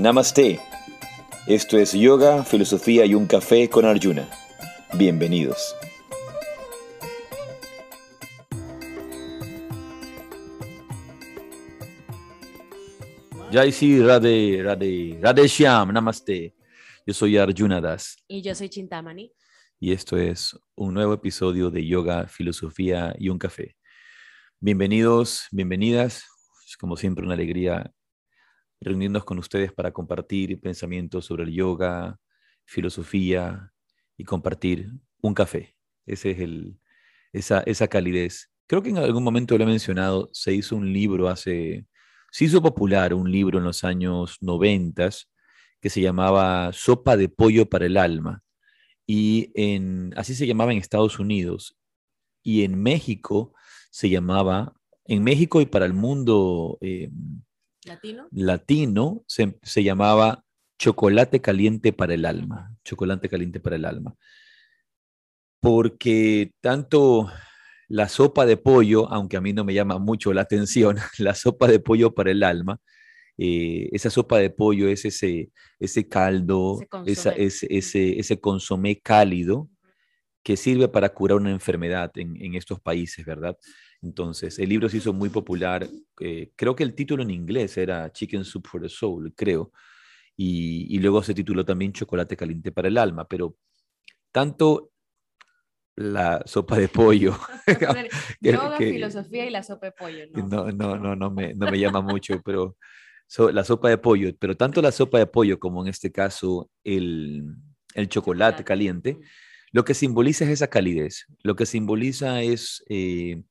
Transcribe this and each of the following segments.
Namaste. Esto es Yoga, Filosofía y un Café con Arjuna. Bienvenidos. Jai Sri Radhe, Radhe, Radhe Shyam, Namaste. Yo soy Arjuna Das. Y yo soy Chintamani. Y esto es un nuevo episodio de Yoga, Filosofía y un Café. Bienvenidos, bienvenidas. Es como siempre una alegría reunirnos con ustedes para compartir pensamientos sobre el yoga, filosofía y compartir un café. Ese es el, esa, esa calidez. Creo que en algún momento lo he mencionado, se hizo un libro hace, se hizo popular un libro en los años noventas que se llamaba Sopa de Pollo para el Alma. Y en, así se llamaba en Estados Unidos. Y en México se llamaba, en México y para el mundo eh, latino, latino se, se, llamaba chocolate caliente para el alma, chocolate caliente para el alma. Porque tanto la sopa de pollo, aunque a mí no me llama mucho la atención, la sopa de pollo para el alma, eh, esa sopa de pollo es ese, ese caldo, ese, ese, ese, ese consomé cálido que sirve para curar una enfermedad en, en estos países, ¿verdad? Entonces, el libro se hizo muy popular. Eh, creo que el título en inglés era Chicken Soup for the Soul, creo. Y, y, luego se tituló también Chocolate Caliente para el Alma. Pero tanto la sopa de pollo. Yoga, que, filosofía y la sopa de pollo. No, no, no, no, no, me, no me llama mucho, pero so, la sopa de pollo. Pero tanto la sopa de pollo como en este caso el, el chocolate caliente, lo que simboliza es esa calidez. Lo que simboliza es... Eh,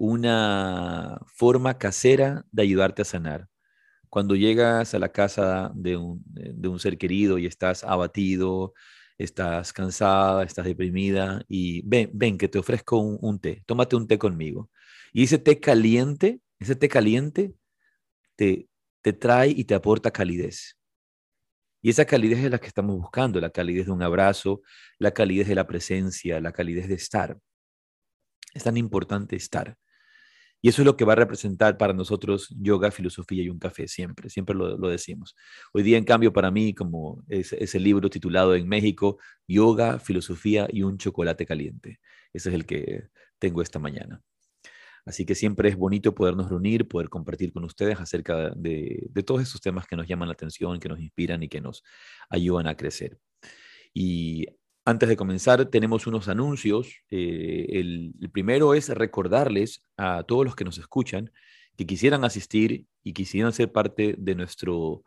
una forma casera de ayudarte a sanar. Cuando llegas a la casa de un, de un, ser querido y estás abatido, estás cansada, estás deprimida y ven, ven que te ofrezco un, un té, tómate un té conmigo. Y ese té caliente, ese té caliente te, te trae y te aporta calidez. Y esa calidez es la que estamos buscando, la calidez de un abrazo, la calidez de la presencia, la calidez de estar. Es tan importante estar. Y eso es lo que va a representar para nosotros yoga, filosofía y un café, siempre, siempre lo, lo decimos. Hoy día, en cambio, para mí, como es, ese libro titulado en México, Yoga, Filosofía y un Chocolate Caliente. Ese es el que tengo esta mañana. Así que siempre es bonito podernos reunir, poder compartir con ustedes acerca de, de todos estos temas que nos llaman la atención, que nos inspiran y que nos ayudan a crecer. Y antes de comenzar, tenemos unos anuncios. Eh, el, el, primero es recordarles a todos los que nos escuchan que quisieran asistir y quisieran ser parte de nuestro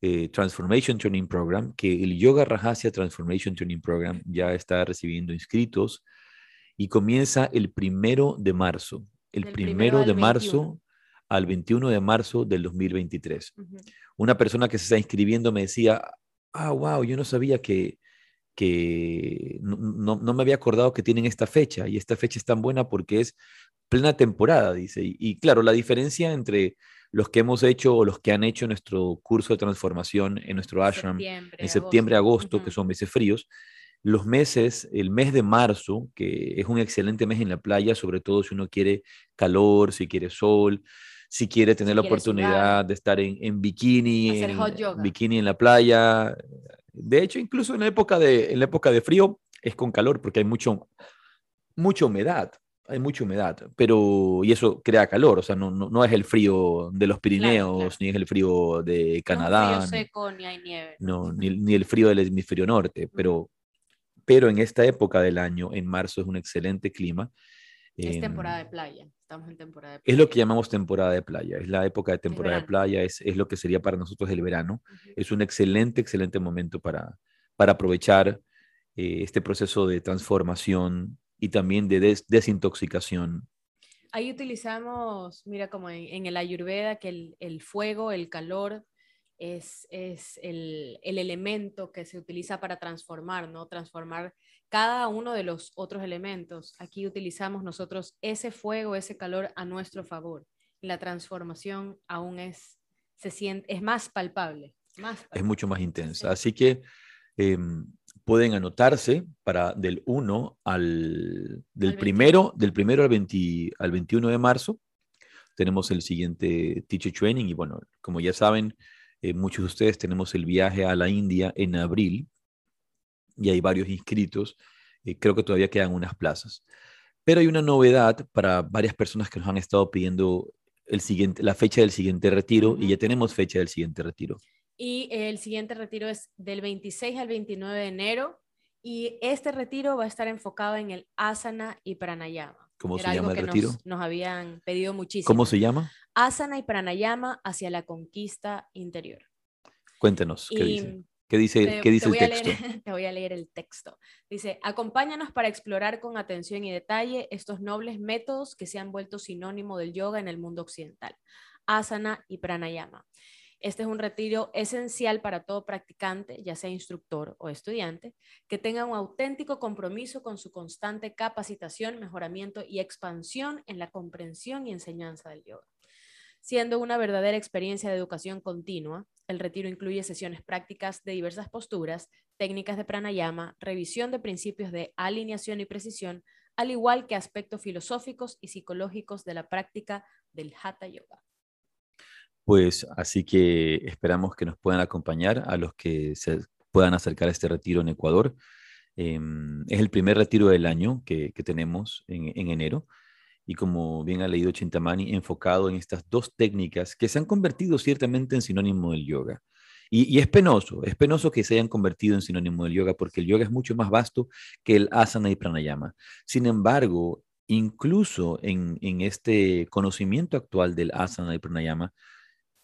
eh, Transformation Training Program, que el Yoga Rajasya Transformation Training Program ya está recibiendo inscritos y comienza el primero de marzo. El, primero, de marzo 21. al 21 de marzo del 2023. Uh -huh. Una persona que se está inscribiendo me decía, ah, wow, yo no sabía que que no, no, no, me había acordado que tienen esta fecha y esta fecha es tan buena porque es plena temporada, dice. Y, y, claro, la diferencia entre los que hemos hecho o los que han hecho nuestro curso de transformación en nuestro ashram septiembre, en septiembre, agosto, uh -huh. que son meses fríos, los meses, el mes de marzo, que es un excelente mes en la playa, sobre todo si uno quiere calor, si quiere sol, si quiere tener si la oportunidad sudar. de estar en, en bikini, en, bikini en la playa, de hecho, incluso en la época de, en la época de frío es con calor porque hay mucho, mucha humedad. Hay mucha humedad, pero y eso crea calor, o sea, no, no, no es el frío de los Pirineos, claro, claro. ni es el frío de Canadá. No, frío seco, ni, hay nieve. No, ni, ni, el frío del hemisferio norte, pero, pero en esta época del año, en marzo, es un excelente clima. Es eh, temporada de playa, estamos en temporada de playa. Es lo que llamamos temporada de playa, es la época de temporada de playa, es, es, lo que sería para nosotros el verano. Uh -huh. Es un excelente, excelente momento para, para aprovechar eh, este proceso de transformación y también de des desintoxicación. Ahí utilizamos, mira, como en, en el Ayurveda, que el, el, fuego, el calor, es, es el, el, elemento que se utiliza para transformar, ¿no? Transformar cada uno de los otros elementos. Aquí utilizamos nosotros ese fuego, ese calor a nuestro favor. La transformación aún es, se siente, es más palpable. Más palpable. Es mucho más intensa. Así que eh, pueden anotarse para del 1 al, del al primero, del primero al, 20, al 21 de marzo. Tenemos el siguiente Teacher Training y bueno, como ya saben, Eh, muchos de ustedes tenemos el viaje a la India en abril y hay varios inscritos. Eh, creo que todavía quedan unas plazas. Pero hay una novedad para varias personas que nos han estado pidiendo el siguiente, la fecha del siguiente retiro y ya tenemos fecha del siguiente retiro. Y el siguiente retiro es del 26 al 29 de enero y este retiro va a estar enfocado en el asana y pranayama. ¿Cómo se llama el retiro? Nos, habían pedido muchísimo. ¿Cómo se llama? Asana y pranayama hacia la conquista interior. Cuéntenos, ¿qué dice? ¿Qué dice, ¿qué dice el texto? te voy a leer el texto. Dice, acompáñanos para explorar con atención y detalle estos nobles métodos que se han vuelto sinónimo del yoga en el mundo occidental, asana y pranayama. Este es un retiro esencial para todo practicante, ya sea instructor o estudiante, que tenga un auténtico compromiso con su constante capacitación, mejoramiento y expansión en la comprensión y enseñanza del yoga. Siendo una verdadera experiencia de educación continua, el retiro incluye sesiones prácticas de diversas posturas, técnicas de pranayama, revisión de principios de alineación y precisión, al igual que aspectos filosóficos y psicológicos de la práctica del Hatha Yoga. Pues así que esperamos que nos puedan acompañar a los que se puedan acercar a este retiro en Ecuador. Em, es el primer retiro del año que, tenemos en, enero y como bien ha leído Chintamani, enfocado en estas dos técnicas que se han convertido ciertamente en sinónimo del yoga. Y, es penoso, es penoso que se hayan convertido en sinónimo del yoga porque el yoga es mucho más vasto que el asana y pranayama. Sin embargo, incluso en, en este conocimiento actual del asana y pranayama,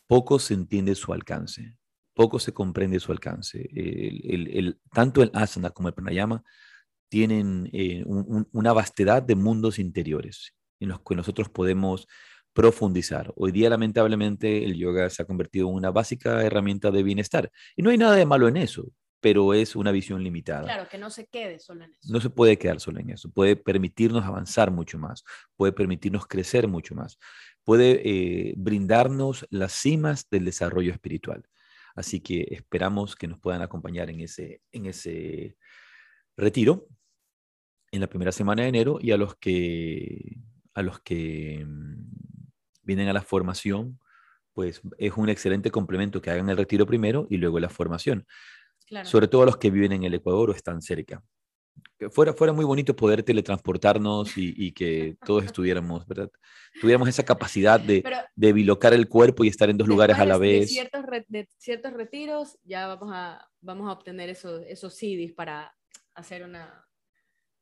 poco se entiende su alcance, poco se comprende su alcance. El, tanto el asana como el pranayama tienen eh, una vastedad de mundos interiores en los que nosotros podemos profundizar. Hoy día, lamentablemente, el yoga se ha convertido en una básica herramienta de bienestar. Y no hay nada de malo en eso, pero es una visión limitada. Claro, que no se quede solo en eso. No se puede quedar solo en eso. Puede permitirnos avanzar mucho más, puede permitirnos crecer mucho más puede eh, brindarnos las cimas del desarrollo espiritual. Así que esperamos que nos puedan acompañar en ese, en ese retiro en la primera semana de enero y a los que, a los que mm, vienen a la formación, pues es un excelente complemento que hagan el retiro primero y luego la formación. Sobre todo a los que viven en el Ecuador o están cerca que fuera, fuera muy bonito poder teletransportarnos y, que todos estuviéramos, ¿verdad? Tuviéramos esa capacidad de, de bilocar el cuerpo y estar en dos lugares a la vez. De ciertos, de ciertos retiros ya vamos a, vamos a obtener esos, esos CDs para hacer una,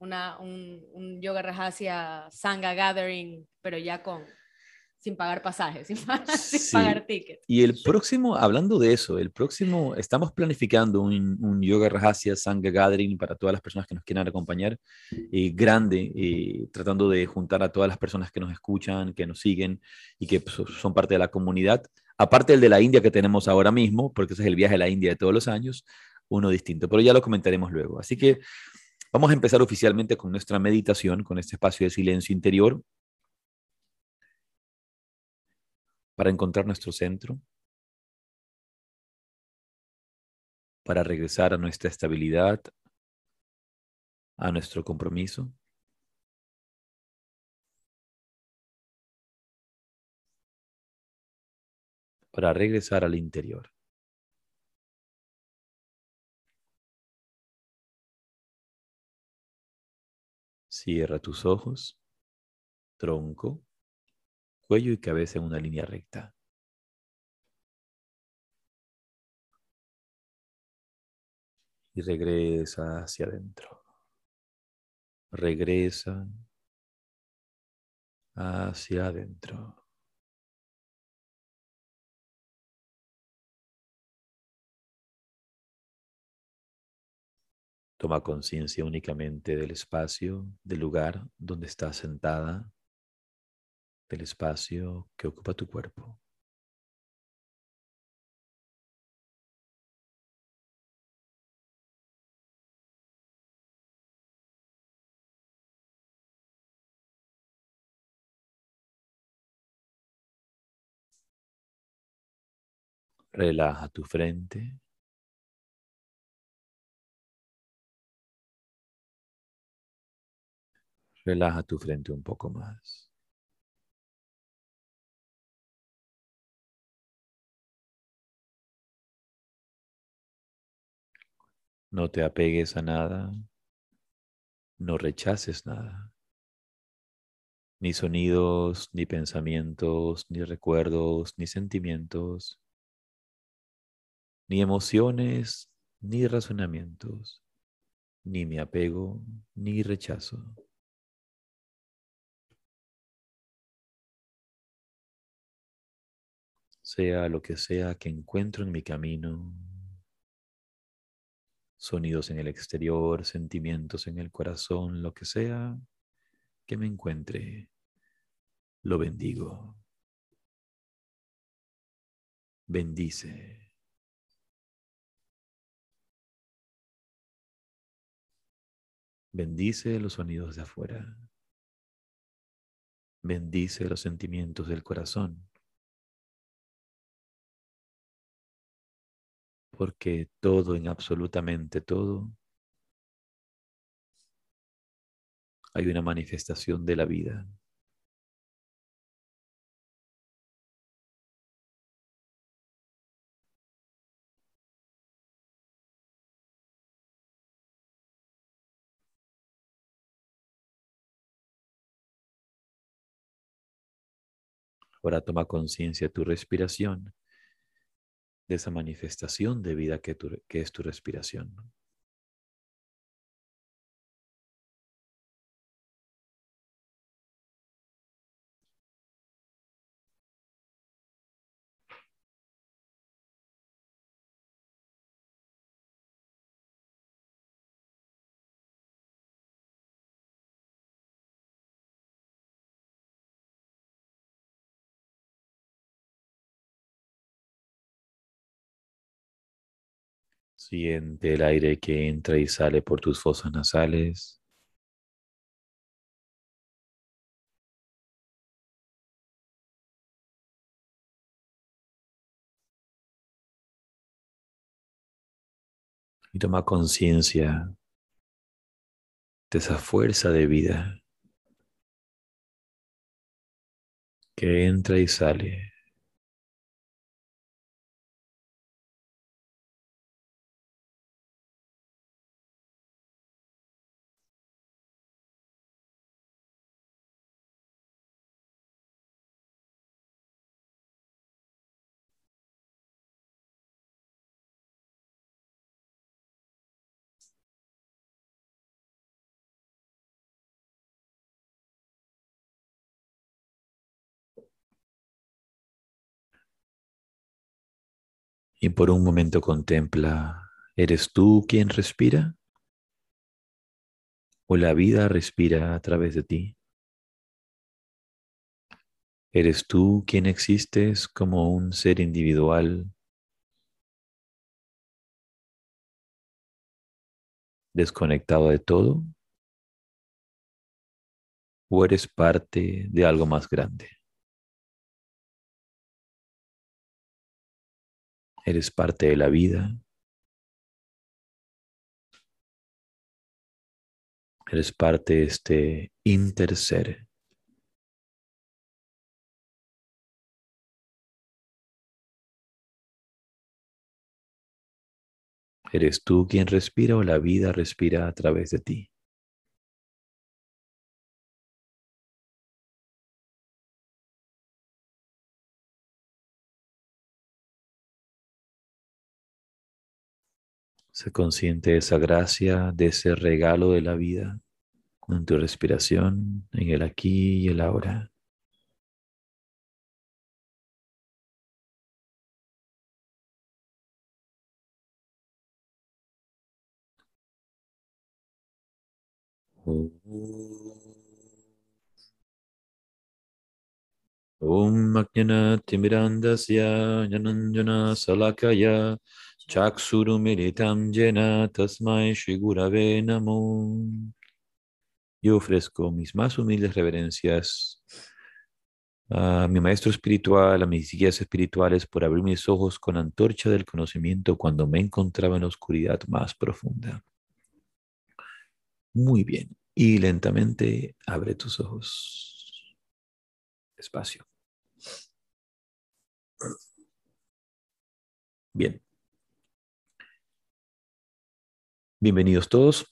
una, un, un yoga rajasia sangha gathering, pero ya con, sin pagar pasajes, sin, pagar, tickets. Y el próximo, hablando de eso, el próximo, estamos planificando un, un Yoga Rahasia Sangha Gathering para todas las personas que nos quieran acompañar, eh, grande, eh, tratando de juntar a todas las personas que nos escuchan, que nos siguen y que pues, son parte de la comunidad. Aparte del de la India que tenemos ahora mismo, porque ese es el viaje a la India de todos los años, uno distinto, pero ya lo comentaremos luego. Así que vamos a empezar oficialmente con nuestra meditación, con este espacio de silencio interior para encontrar nuestro centro, para regresar a nuestra estabilidad, a nuestro compromiso. para regresar al interior. Cierra tus ojos, tronco cuello y cabeza en una línea recta. Y regresa hacia adentro. Regresa hacia adentro. Toma conciencia únicamente del espacio, del lugar donde estás sentada del espacio que ocupa tu cuerpo. Relaja tu frente. Relaja tu frente un poco más. No te apegues a nada, no rechaces nada, ni sonidos, ni pensamientos, ni recuerdos, ni sentimientos, ni emociones, ni razonamientos, ni me apego, ni rechazo. Sea lo que sea que encuentro en mi camino, sonidos en el exterior, sentimientos en el corazón, lo que sea que me encuentre, lo bendigo. Bendice. Bendice los sonidos de afuera. Bendice los sentimientos del corazón. Porque todo, en absolutamente todo, hay una manifestación de la vida. Ahora toma conciencia de tu respiración de esa manifestación de vida que, que es tu respiración. Siente el aire que entra y sale por tus fosas nasales. Y toma conciencia de esa fuerza de vida que entra y sale. Y por un momento contempla, ¿eres tú quien respira? ¿O la vida respira a través de ti? ¿Eres tú quien existes como un ser individual desconectado de todo? ¿O eres parte de algo más grande? Eres parte de la vida. Eres parte de este interser. ¿Eres tú quien respira o la vida respira a través de ti? Se consciente de esa gracia, de ese regalo de la vida, con tu respiración en el aquí y el ahora. Chaksurumiritam Tasmai Shigurave Namo. Yo ofrezco mis más humildes reverencias a mi maestro espiritual, a mis guías espirituales por abrir mis ojos con antorcha del conocimiento cuando me encontraba en oscuridad más profunda. Muy bien. Y lentamente abre tus ojos. Espacio. Bien. Bienvenidos todos.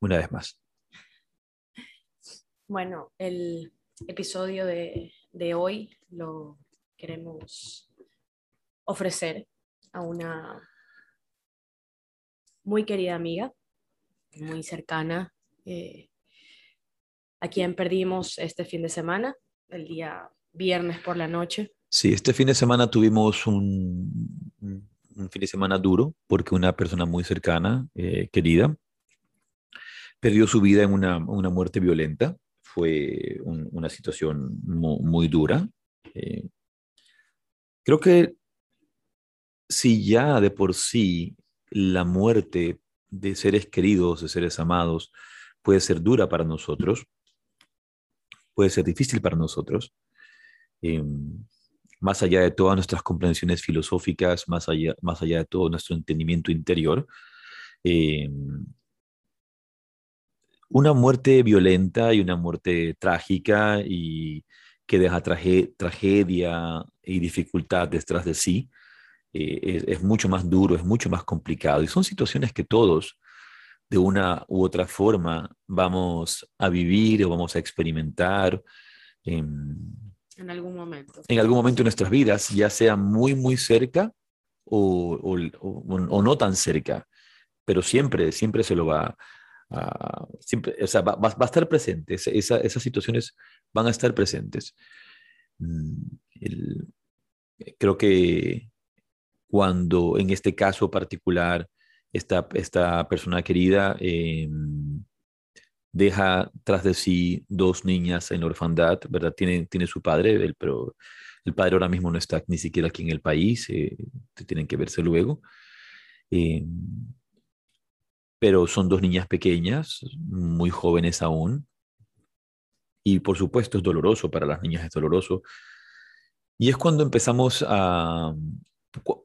Una vez más. Bueno, el episodio de, de hoy lo queremos ofrecer a una muy querida amiga, muy cercana, eh, a quien perdimos este fin de semana, el día viernes por la noche. Sí, este fin de semana tuvimos un, un fin de semana duro porque una persona muy cercana, eh, querida, perdió su vida en una, una muerte violenta. Fue una situación muy, muy dura. Eh, creo que si ya de por sí la muerte de seres queridos, de seres amados, puede ser dura para nosotros, puede ser difícil para nosotros, em, más allá de todas nuestras comprensiones filosóficas, más allá, más allá de todo nuestro entendimiento interior, em, una muerte violenta y una muerte trágica y que deja tragedia y dificultad detrás de sí, eh, es, mucho más duro, es mucho más complicado. Y son situaciones que todos, de una u otra forma, vamos a vivir o vamos a experimentar. En algún momento. En algún momento de nuestras vidas, ya sea muy, muy cerca o, o, no tan cerca, pero siempre, siempre se lo va a... siempre, o sea, va, va, a estar presente, esa, esas situaciones van a estar presentes. Mm, creo que cuando en este caso particular esta, esta persona querida em, deja tras de sí dos niñas en orfandad, ¿verdad? Tiene, tiene su padre, pero el padre ahora mismo no está ni siquiera aquí en el país, eh, tienen que verse luego. Em, pero son dos niñas pequeñas, muy jóvenes aún. Y por supuesto es doloroso, para las niñas es doloroso. Y es cuando empezamos a,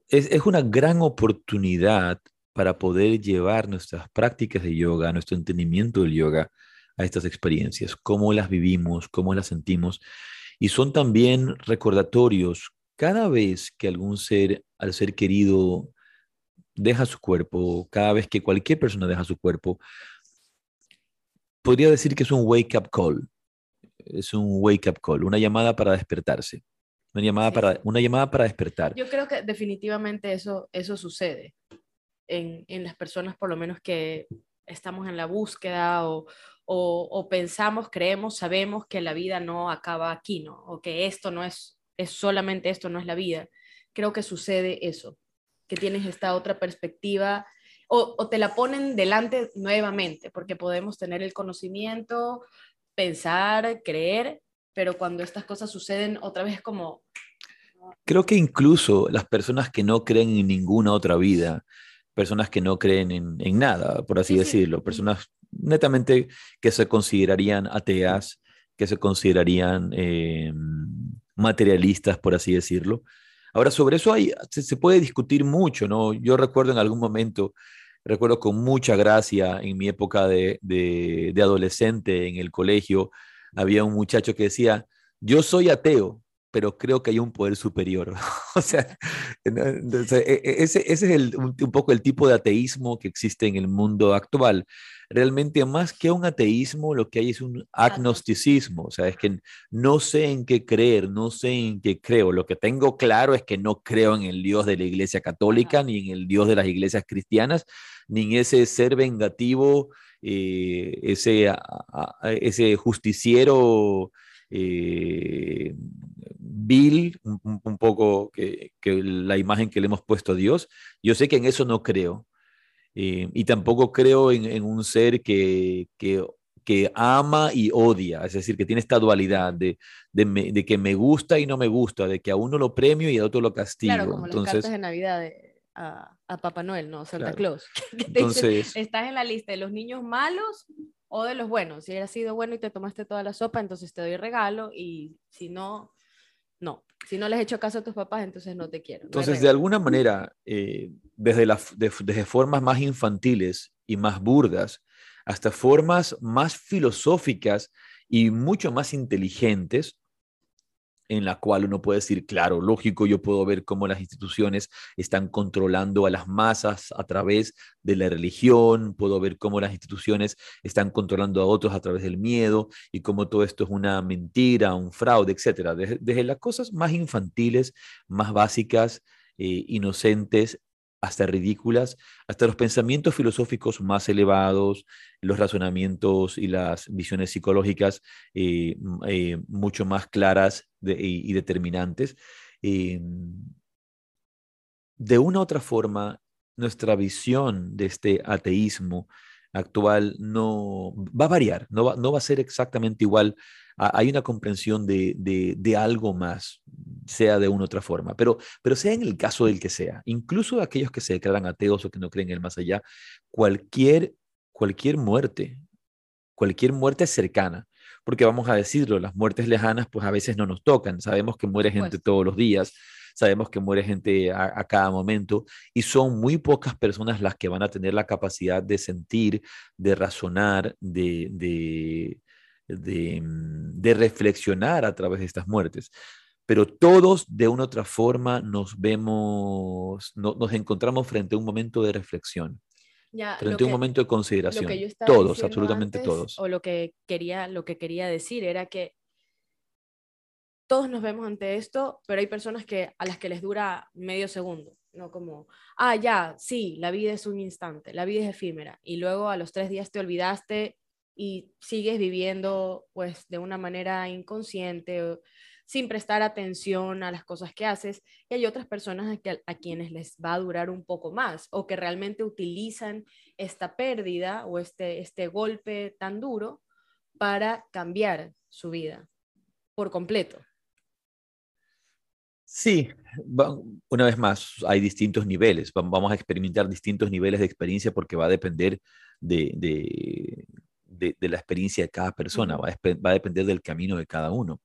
es, una gran oportunidad para poder llevar nuestras prácticas de yoga, nuestro entendimiento del yoga a estas experiencias, cómo las vivimos, cómo las sentimos. Y son también recordatorios cada vez que algún ser, al ser querido, deja su cuerpo, cada vez que cualquier persona deja su cuerpo, podría decir que es un wake up call. Es un wake up call, una llamada para despertarse. Una llamada, para, una llamada para despertar. Yo creo que definitivamente eso, eso sucede en, en las personas, por lo menos que estamos en la búsqueda o, o, o, pensamos, creemos, sabemos que la vida no acaba aquí, ¿no? O que esto no es, es solamente esto, no es la vida. Creo que sucede eso, que tienes esta otra perspectiva o, o te la ponen delante nuevamente, porque podemos tener el conocimiento, pensar, creer, pero cuando estas cosas suceden otra vez como... Creo que incluso las personas que no creen en ninguna otra vida, personas que no creen en, nada, por así decirlo, personas netamente que se considerarían ateas, que se considerarían eh, materialistas, por así decirlo. Ahora, sobre eso hay, se, puede discutir mucho, ¿no? Yo recuerdo en algún momento, recuerdo con mucha gracia en mi época de, de adolescente en el colegio, había un muchacho que decía, yo soy ateo, pero creo que hay un poder superior. o sea, e, e, ese, ese es el, un, poco el tipo de ateísmo que existe en el mundo actual. Realmente más que un ateísmo, lo que hay es un agnosticismo, o sea, es que no sé en qué creer, no sé en qué creo. Lo que tengo claro es que no creo en el Dios de la Iglesia Católica, ni en el Dios de las iglesias cristianas, ni en ese ser vengativo eh, ese, ese justiciero eh, vil, un, poco que, la imagen que le hemos puesto a Dios. Yo sé que en eso no creo. Eh, y tampoco creo en, un ser que, que, que, ama y odia, es decir, que tiene esta dualidad de, de, que me gusta y no me gusta, de que a uno lo premio y a otro lo castigo. Claro, como Entonces, las cartas de Navidad a, a Papá Noel, ¿no? Santa Claus. entonces, estás en la lista de los niños malos o de los buenos. Si has sido bueno y te tomaste toda la sopa, entonces te doy regalo y si no, no. Si no les he hecho caso a tus papás, entonces no te quiero. entonces, de alguna manera, eh, desde, la, desde formas más infantiles y más burdas hasta formas más filosóficas y mucho más inteligentes, en la cual uno puede decir, claro, lógico, yo puedo ver cómo las instituciones están controlando a las masas a través de la religión, puedo ver cómo las instituciones están controlando a otros a través del miedo y cómo todo esto es una mentira, un fraude, etcétera. Desde, las cosas más infantiles, más básicas, eh, inocentes, hasta ridículas, hasta los pensamientos filosóficos más elevados, los razonamientos y las visiones psicológicas eh, eh, mucho más claras y, determinantes. Eh, de una u otra forma, nuestra visión de este ateísmo actual no va a variar, no va, no va a ser exactamente igual hay una comprensión de, algo más, sea de una u otra forma, pero, pero sea en el caso del que sea, incluso aquellos que se declaran ateos o que no creen en el más allá, cualquier, cualquier muerte, cualquier muerte cercana, porque vamos a decirlo, las muertes lejanas pues a veces no nos tocan, sabemos que muere gente todos los días, sabemos que muere gente a, cada momento y son muy pocas personas las que van a tener la capacidad de sentir, de razonar, de, de, reflexionar a través de estas muertes. Pero todos de una u otra forma nos vemos, nos encontramos frente a un momento de reflexión. frente a un momento de consideración. Todos, absolutamente todos. O lo que, quería, lo que quería decir era que todos nos vemos ante esto, pero hay personas que, a las que les dura medio segundo, no como, ah, ya, sí, la vida es un instante, la vida es efímera, y luego a los tres días te olvidaste y sigues viviendo pues de una manera inconsciente sin prestar atención a las cosas que haces y hay otras personas a, quienes les va a durar un poco más o que realmente utilizan esta pérdida o este, este golpe tan duro para cambiar su vida por completo. Sí, una vez más, hay distintos niveles. Vamos a experimentar distintos niveles de experiencia porque va a depender de, de, la experiencia de cada persona, va a, depender del camino de cada uno.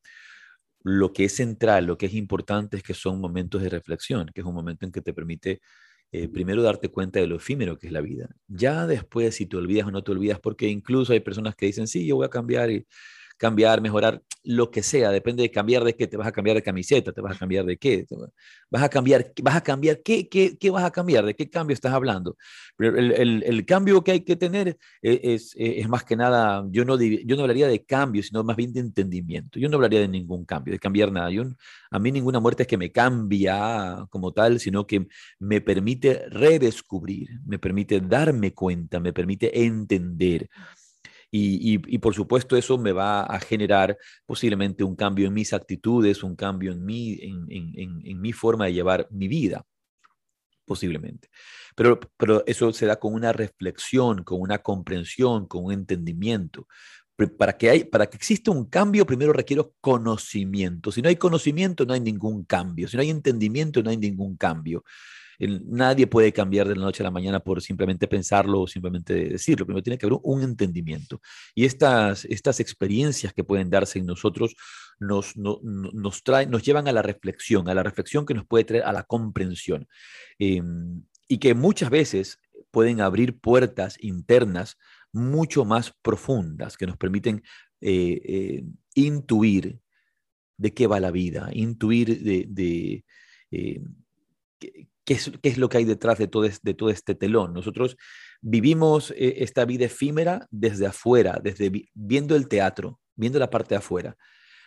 Lo que es central, lo que es importante es que son momentos de reflexión, que es un momento en que te permite eh, primero darte cuenta de lo efímero que es la vida. Ya después, si te olvidas o no te olvidas, porque incluso hay personas que dicen, sí, yo voy a cambiar y cambiar, mejorar, lo que sea, depende de cambiar de qué, te vas a cambiar de camiseta, te vas a cambiar de qué, vas a cambiar, vas a cambiar, ¿qué, qué, qué vas a cambiar? ¿De qué cambio estás hablando? El, el, el cambio que hay que tener e, es, e, es, más que nada, yo no, yo no hablaría de cambio, sino más bien de entendimiento. Yo no hablaría de ningún cambio, de cambiar nada. Yo, a mí ninguna muerte es que me cambia como tal, sino que me permite redescubrir, me permite darme cuenta, me permite entender. Y, por supuesto eso me va a generar posiblemente un cambio en mis actitudes, un cambio en mi, en, mi forma de llevar mi vida, posiblemente. Pero, pero eso se da con una reflexión, con una comprensión, con un entendimiento. Para que, hay, para que exista un cambio, primero requiero conocimiento. Si no hay conocimiento, no hay ningún cambio. Si no hay entendimiento, no hay ningún cambio nadie puede cambiar de la noche a la mañana por simplemente pensarlo o simplemente decirlo. Primero tiene que haber un entendimiento. Y estas, estas experiencias que pueden darse en nosotros nos, nos, traen, nos llevan a la reflexión, a la reflexión que nos puede traer a la comprensión. Em, y que muchas veces pueden abrir puertas internas mucho más profundas que nos permiten eh, eh, intuir de qué va la vida, intuir de, de eh, qué es, lo que hay detrás de todo, de todo este telón. Nosotros vivimos eh, esta vida efímera desde afuera, desde viendo el teatro, viendo la parte de afuera.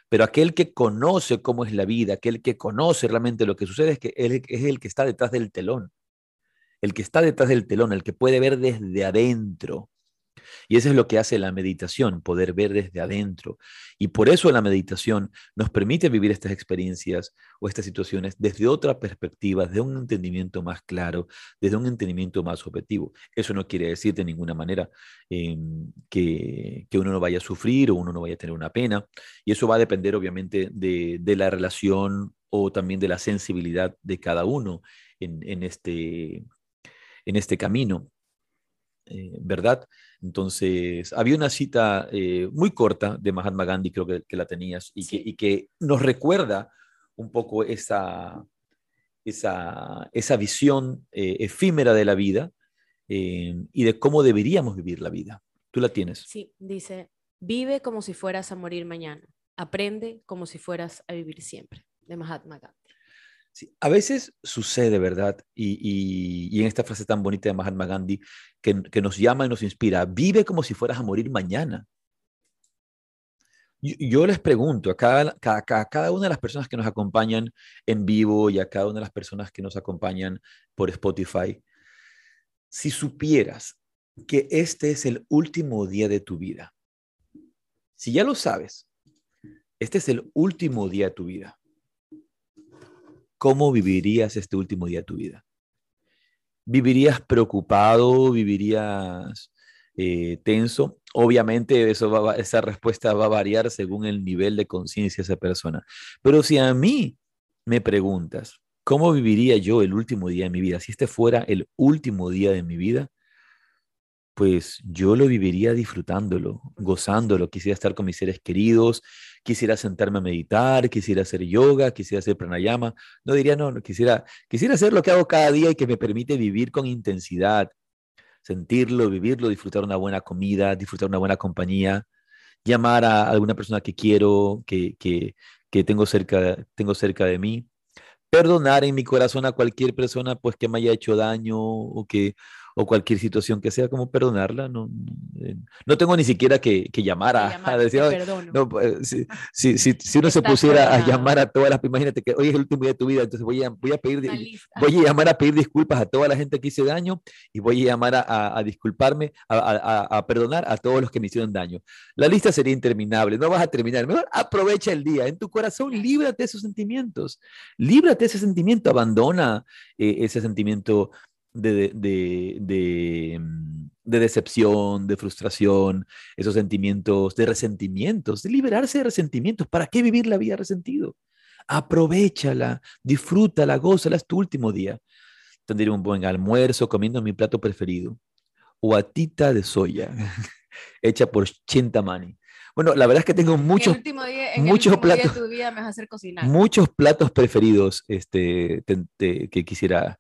Pero aquel que conoce cómo es la vida, aquel que conoce realmente lo que sucede, es, que él es el que está detrás del telón. El que está detrás del telón, el que puede ver desde adentro. Y eso es lo que hace la meditación, poder ver desde adentro. Y por eso la meditación nos permite vivir estas experiencias o estas situaciones desde otra perspectiva, desde un entendimiento más claro, desde un entendimiento más objetivo. Eso no quiere decir de ninguna manera em, que, uno no vaya a sufrir o uno no vaya a tener una pena. Y eso va a depender obviamente de, la relación o también de la sensibilidad de cada uno en, este, en este camino. Eh, ¿verdad? Entonces, había una cita eh, muy corta de Mahatma Gandhi, creo que, la tenías, y, que, nos recuerda un poco esa, esa, esa visión eh, efímera de la vida y de cómo deberíamos vivir la vida. Tú la tienes. Sí, dice, vive como si fueras a morir mañana. aprende como si fueras a vivir siempre, de Mahatma Gandhi. A veces sucede, ¿verdad? Y, y, en esta frase tan bonita de Mahatma Gandhi, que, que, nos llama y nos inspira, vive como si fueras a morir mañana. Yo, les pregunto a cada, cada, cada, una de las personas que nos acompañan en vivo y a cada una de las personas que nos acompañan por Spotify, si supieras que este es el último día de tu vida, si ya lo sabes, este es el último día de tu vida, ¿cómo vivirías este último día de tu vida? ¿Vivirías preocupado? ¿Vivirías eh, tenso? Obviamente eso va, esa respuesta va a variar según el nivel de conciencia de esa persona. Pero si a mí me preguntas, ¿cómo viviría yo el último día de mi vida? Si este fuera el último día de mi vida, pues yo lo viviría disfrutándolo, gozándolo. Quisiera estar con mis seres queridos, quisiera sentarme a meditar, quisiera hacer yoga, quisiera hacer pranayama. No diría, no, no quisiera, quisiera hacer lo que hago cada día y que me permite vivir con intensidad, sentirlo, vivirlo, disfrutar una buena comida, disfrutar una buena compañía, llamar a alguna persona que quiero, que, que, que tengo, cerca, tengo cerca de mí, perdonar en mi corazón a cualquier persona pues que me haya hecho daño o que o cualquier situación que sea, como perdonarla. No, no, eh, tengo ni siquiera que, que llamar a, a decir, no, pues, si, si, si, si, uno se pusiera a llamar a todas las, imagínate que hoy es el último día de tu vida, entonces voy a, voy a pedir, voy a llamar a pedir disculpas a toda la gente que hice daño y voy a llamar a, a disculparme, a, a, perdonar a todos los que me hicieron daño. La lista sería interminable, no vas a terminar. Mejor aprovecha el día, en tu corazón, líbrate de esos sentimientos, líbrate de ese sentimiento, abandona eh, ese sentimiento de, de, de, mm, de, decepción, de frustración, esos sentimientos de resentimientos, de liberarse de resentimientos. ¿Para qué vivir la vida resentido? Aprovechala, disfrútala, gózala, es tu último día. Tendré un buen almuerzo comiendo mi plato preferido, guatita de soya, hecha por Chintamani. Bueno, la verdad es que tengo muchos, muchos platos, muchos platos preferidos este, que quisiera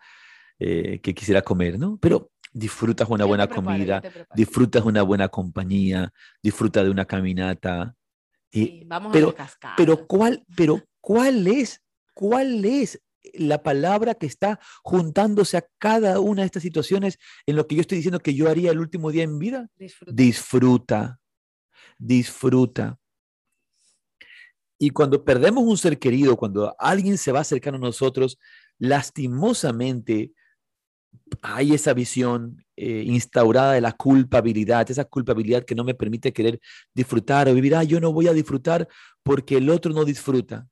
eh, que quisiera comer, ¿no? Pero disfrutas una buena comida, disfrutas una buena compañía, disfruta de una caminata. Y, vamos pero, a pero cuál, pero cuál es, cuál es la palabra que está juntándose a cada una de estas situaciones en lo que yo estoy diciendo que yo haría el último día en vida? Disfruta. Disfruta. Disfruta. Y cuando perdemos un ser querido, cuando alguien se va acercando a nosotros, lastimosamente hay esa visión eh, instaurada de la culpabilidad, esa culpabilidad que no me permite querer disfrutar o vivir, ah, yo no voy a disfrutar porque el otro no disfruta.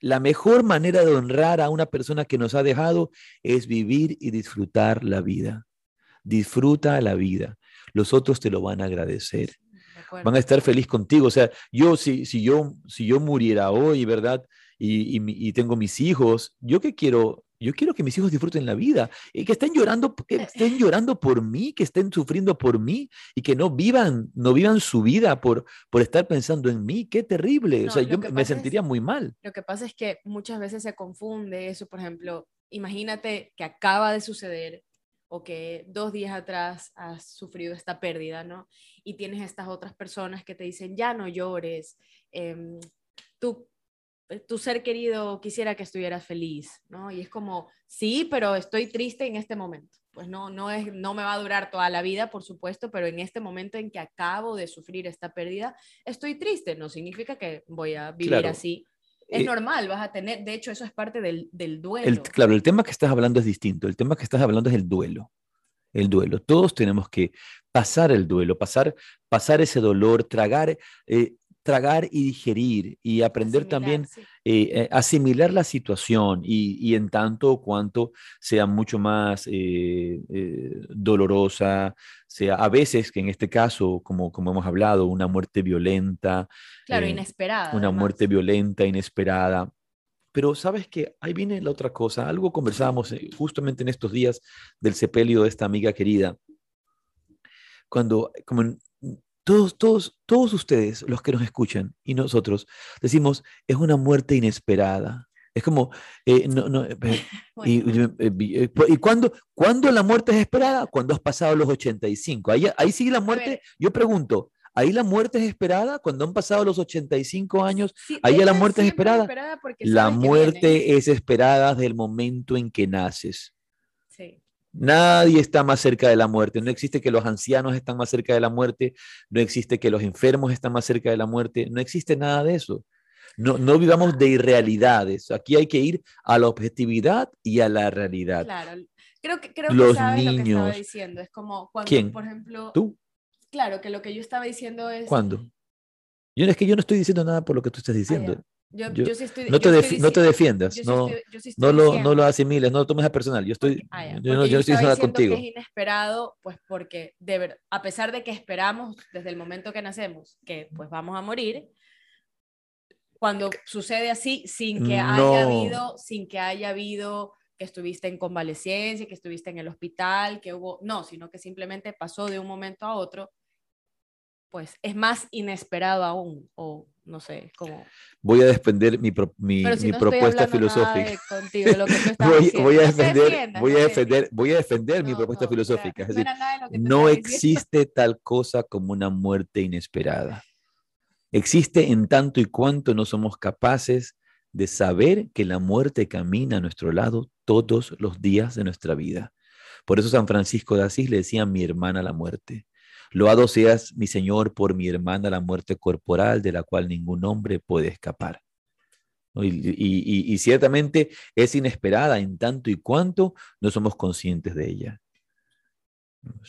La mejor manera de honrar a una persona que nos ha dejado es vivir y disfrutar la vida. Disfruta la vida. Los otros te lo van a agradecer. Van a estar feliz contigo. O sea, yo si, si, yo, si yo muriera hoy, ¿verdad? Y, y, y tengo mis hijos, yo qué quiero yo quiero que mis hijos disfruten la vida y que estén llorando, que estén llorando por mí, que estén sufriendo por mí y que no vivan, no vivan su vida por, por estar pensando en mí. Qué terrible. o sea, yo me sentiría muy mal. Lo que pasa es que muchas veces se confunde eso. Por ejemplo, imagínate que acaba de suceder o que dos días atrás has sufrido esta pérdida, ¿no? Y tienes estas otras personas que te dicen, ya no llores, eh, tú eh, tu ser querido quisiera que estuvieras feliz, ¿no? Y es como, sí, pero estoy triste en este momento. Pues no, no, es, no me va a durar toda la vida, por supuesto, pero en este momento en que acabo de sufrir esta pérdida, estoy triste. No significa que voy a vivir así. Es eh, normal, vas a tener, de hecho, eso es parte del, del duelo. claro, el tema que estás hablando es distinto. El tema que estás hablando es el duelo. El duelo. Todos tenemos que pasar el duelo, pasar, pasar ese dolor, tragar, eh, tragar y digerir y aprender también eh, eh, asimilar la situación y, en tanto cuanto sea mucho más eh, dolorosa, sea a veces que en este caso, como, como hemos hablado, una muerte violenta. Claro, inesperada. Una muerte violenta, inesperada. Pero sabes que ahí viene la otra cosa. Algo conversábamos justamente en estos días del sepelio de esta amiga querida. Cuando, como todos, todos, todos ustedes, los que nos escuchan y nosotros, decimos, es una muerte inesperada. Es como, eh, no, no, eh, y, y, y cuando, la muerte es esperada? Cuando has pasado los 85. Ahí, ahí sigue la muerte. Yo pregunto, Ahí la muerte es esperada cuando han pasado los 85 años. ahí la muerte es esperada. la muerte es esperada desde el momento en que naces. Nadie está más cerca de la muerte. No existe que los ancianos están más cerca de la muerte. No existe que los enfermos están más cerca de la muerte. No existe nada de eso. No, no vivamos de irrealidades. Aquí hay que ir a la objetividad y a la realidad. Claro. Creo que, creo los sabes niños. lo que estaba diciendo. Es como cuando, ¿Quién? por ejemplo. ¿Tú? Claro, que lo que yo estaba diciendo es... ¿Cuándo? Yo, es que yo no estoy diciendo nada por lo que tú estás diciendo. Yo, yo, sí estoy, no, te no te defiendas, no, no, lo, no lo asimiles, no lo tomes a personal. Yo estoy, yo, no, yo estoy diciendo contigo. Que es inesperado, pues porque de ver, a pesar de que esperamos desde el momento que nacemos que pues vamos a morir, cuando sucede así, sin que haya habido, sin que haya habido que estuviste en convalecencia, que estuviste en el hospital, que hubo, no, sino que simplemente pasó de un momento a otro pues es más inesperado aún, o no sé, como... Voy a defender mi, mi, mi propuesta filosófica. voy, a defender, voy, a defender, voy a defender mi propuesta filosófica. Es decir, no existe tal cosa como una muerte inesperada. Existe en tanto y cuanto no somos capaces de saber que la muerte camina a nuestro lado todos los días de nuestra vida. Por eso San Francisco de Asís le decía a mi hermana la muerte. Loado seas, mi Señor, por mi hermana la muerte corporal de la cual ningún hombre puede escapar. Y, ciertamente es inesperada en tanto y cuanto no somos conscientes de ella.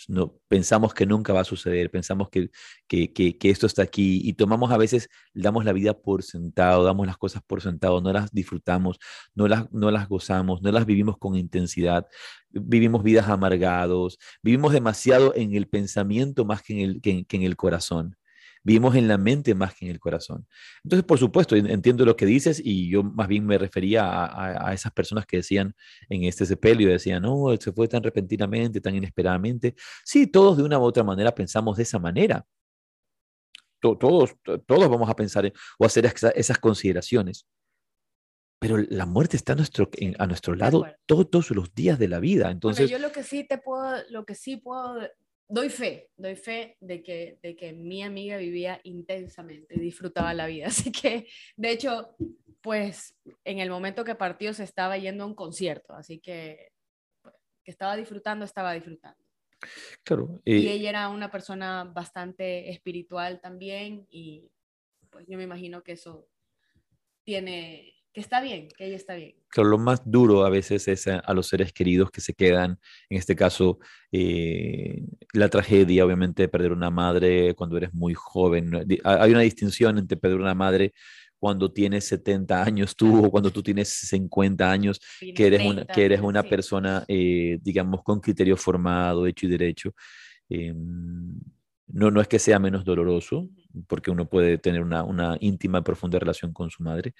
No, pensamos que nunca va a suceder, pensamos que, que, esto está aquí y tomamos a veces, damos la vida por sentado, damos las cosas por sentado, no las disfrutamos, no las, no las gozamos, no las vivimos con intensidad, vivimos vidas amargados, vivimos demasiado en el pensamiento más que en el, que en el corazón vivimos en la mente más que en el corazón. Entonces, por supuesto, entiendo lo que dices y yo más bien me refería a, esas personas que decían en este sepelio, decían, no, se fue tan repentinamente, tan inesperadamente. Sí, todos de una u otra manera pensamos de esa manera. Todos, todos vamos a pensar o hacer esas consideraciones. Pero la muerte está a nuestro, a nuestro lado todos, los días de la vida. Entonces, yo lo que sí te puedo, lo que sí puedo doy fe, doy fe de que, de que mi amiga vivía intensamente, disfrutaba la vida. Así que, de hecho, pues en el momento que partió se estaba yendo a un concierto, así que pues, que estaba disfrutando, estaba disfrutando. Claro. y ella era una persona bastante espiritual también y pues yo me imagino que eso tiene, que está bien, que ella está bien. Claro, lo más duro a veces es a, los seres queridos que se quedan, en este caso, eh, la tragedia, obviamente, de perder una madre cuando eres muy joven. Hay una distinción entre perder una madre cuando tienes 70 años tú o cuando tú tienes 50 años, que eres una, que eres una persona, eh, digamos, con criterio formado, hecho y derecho. Em, no, no es que sea menos doloroso, porque uno puede tener una, una íntima y profunda relación con su madre,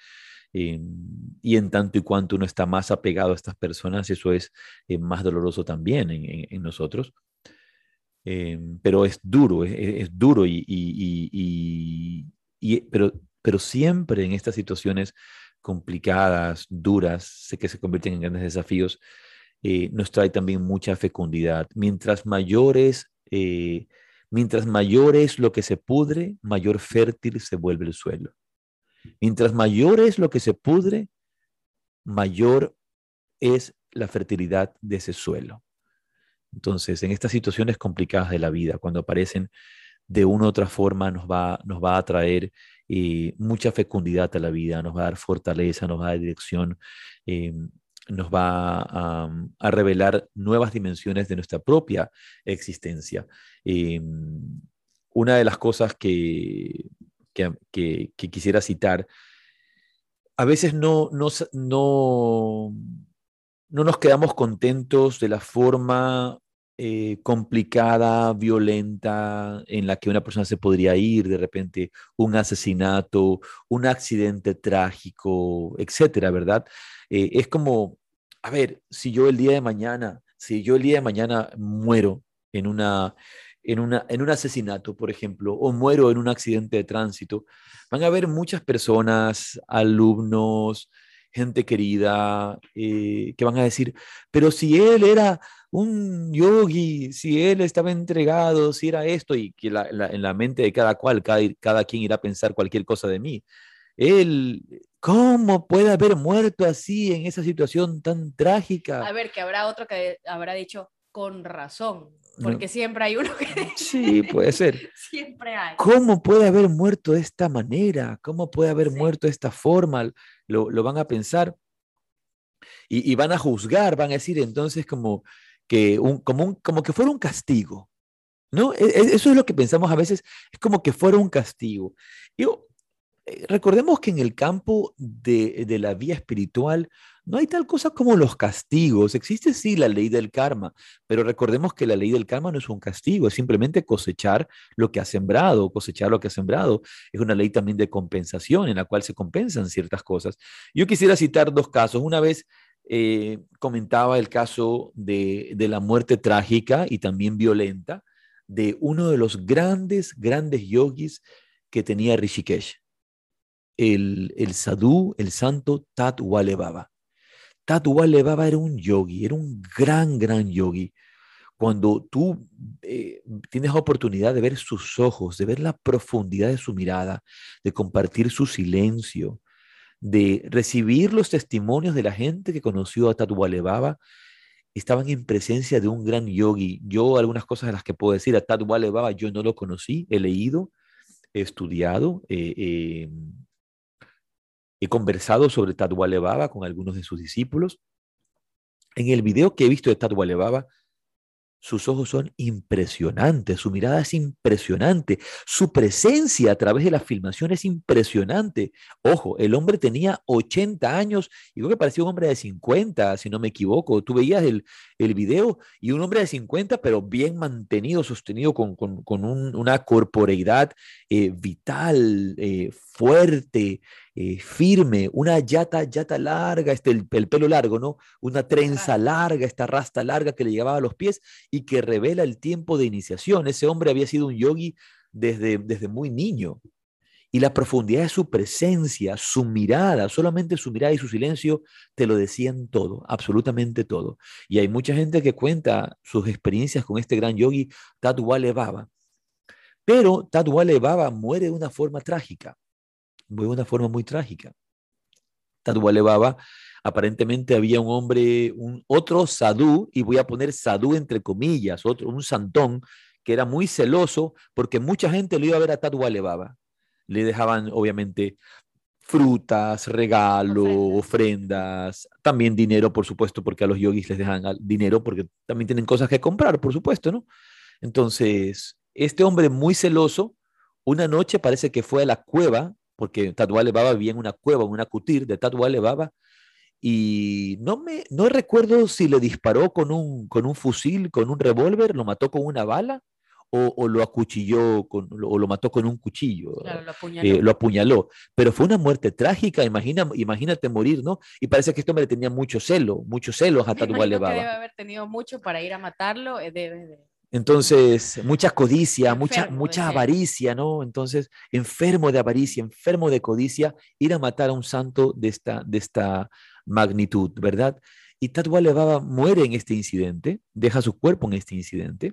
eh, y en tanto y cuanto uno está más apegado a estas personas, eso es eh, más doloroso también en, nosotros. Eh, pero es duro, es, duro, y, y, pero, pero siempre en estas situaciones complicadas, duras, sé que se convierten en grandes desafíos, nos trae también mucha fecundidad. Mientras mayores, mientras mayor es lo que se pudre, mayor fértil se vuelve el suelo. Mientras mayor es lo que se pudre, mayor es la fertilidad de ese suelo. Entonces, en estas situaciones complicadas de la vida, cuando aparecen de una u otra forma, nos va, nos va a traer eh, mucha fecundidad a la vida, nos va a dar fortaleza, nos va a dar dirección, eh, nos va a, revelar nuevas dimensiones de nuestra propia existencia. Eh, una de las cosas que, que, quisiera citar, a veces no, no, no, no, nos quedamos contentos de la forma eh, complicada, violenta, en la que una persona se podría ir, de repente un asesinato, un accidente trágico, etcétera, ¿verdad? Eh, es como, a ver, si yo el día de mañana, si yo el día de mañana muero en una, en, una, en un asesinato, por ejemplo, o muero en un accidente de tránsito, van a haber muchas personas, alumnos, gente querida, eh, que van a decir, pero si él era un yogi, si él estaba entregado, si era esto, y que en la mente de cada cual, cada, cada quien irá a pensar cualquier cosa de mí. Él, ¿cómo puede haber muerto así en esa situación tan trágica? A ver, que habrá otro que habrá dicho con razón, porque siempre hay uno que... Sí, puede ser. siempre hay. ¿Cómo puede haber muerto de esta manera? ¿Cómo puede haber muerto de esta forma? Lo, lo van a pensar y, y, van a juzgar, van a decir entonces como que, un, como, un, como que fuera un castigo. ¿No? E, e, eso es lo que pensamos a veces, es como que fuera un castigo. Yo, eh, recordemos que en el campo de, de, la vía espiritual no hay tal cosa como los castigos. Existe sí la ley del karma, pero recordemos que la ley del karma no es un castigo, es simplemente cosechar lo que ha sembrado, cosechar lo que ha sembrado. Es una ley también de compensación en la cual se compensan ciertas cosas. Yo quisiera citar dos casos. Una vez eh, comentaba el caso de, la muerte trágica y también violenta de uno de los grandes, grandes yogis que tenía Rishikesh el, sadhu, el santo Tat Baba. Tat Wale Baba era un yogi, era un gran, gran yogi. Cuando tú eh, tienes oportunidad de ver sus ojos, de ver la profundidad de su mirada, de compartir su silencio, de recibir los testimonios de la gente que conoció a Tat Wale Baba, estaban en presencia de un gran yogi. Yo algunas cosas de las que puedo decir a Tat Wale Baba, yo no lo conocí, he leído, he estudiado, eh, He conversado sobre Tadwale Baba con algunos de sus discípulos. En el video que he visto de Tadwale Baba, sus ojos son impresionantes, su mirada es impresionante, su presencia a través de la filmación es impresionante. Ojo, el hombre tenía 80 años y creo que parecía un hombre de 50, si no me equivoco. Tú veías el, el video y un hombre de 50, pero bien mantenido, sostenido con, una corporeidad eh, vital, eh, fuerte, eh, firme, una yata, yata larga, este, el, pelo largo, ¿no? Una trenza larga, esta rasta larga que le llegaba a los pies y que revela el tiempo de iniciación. Ese hombre había sido un yogi desde, desde muy niño. Y la profundidad de su presencia, su mirada, solamente su mirada y su silencio te lo decían todo, absolutamente todo. Y hay mucha gente que cuenta sus experiencias con este gran yogi, Tadwale Baba. Pero Tadwale Baba muere de una forma trágica de una forma muy trágica. Tadwale Baba, aparentemente había un hombre, un otro sadú, y voy a poner sadú entre comillas, otro, un santón, que era muy celoso porque mucha gente lo iba a ver a Tadwale Baba. Le dejaban, obviamente, frutas, regalos, ofrendas, también dinero, por supuesto, porque a los yogis les dejan dinero porque también tienen cosas que comprar, por supuesto, ¿no? Entonces, este hombre muy celoso, una noche parece que fue a la cueva porque Tatuale Baba vivía en una cueva, en una cutir de Tatuale Baba, y no, me, no recuerdo si le disparó con un, con un fusil, con un revólver, lo mató con una bala, o, lo acuchilló con, o lo mató con un cuchillo, lo, eh, apuñaló. Pero fue una muerte trágica, imagina, imagínate morir, ¿no? Y parece que este hombre tenía mucho celo, muchos celos a Tatuale Baba. Debe haber tenido mucho para ir a matarlo, eh, debe de... Entonces, mucha codicia, mucha, mucha avaricia, ¿no? Entonces, enfermo de avaricia, enfermo de codicia, ir a matar a un santo de esta, de esta magnitud, ¿verdad? Y Tatuale Baba muere en este incidente, deja su cuerpo en este incidente.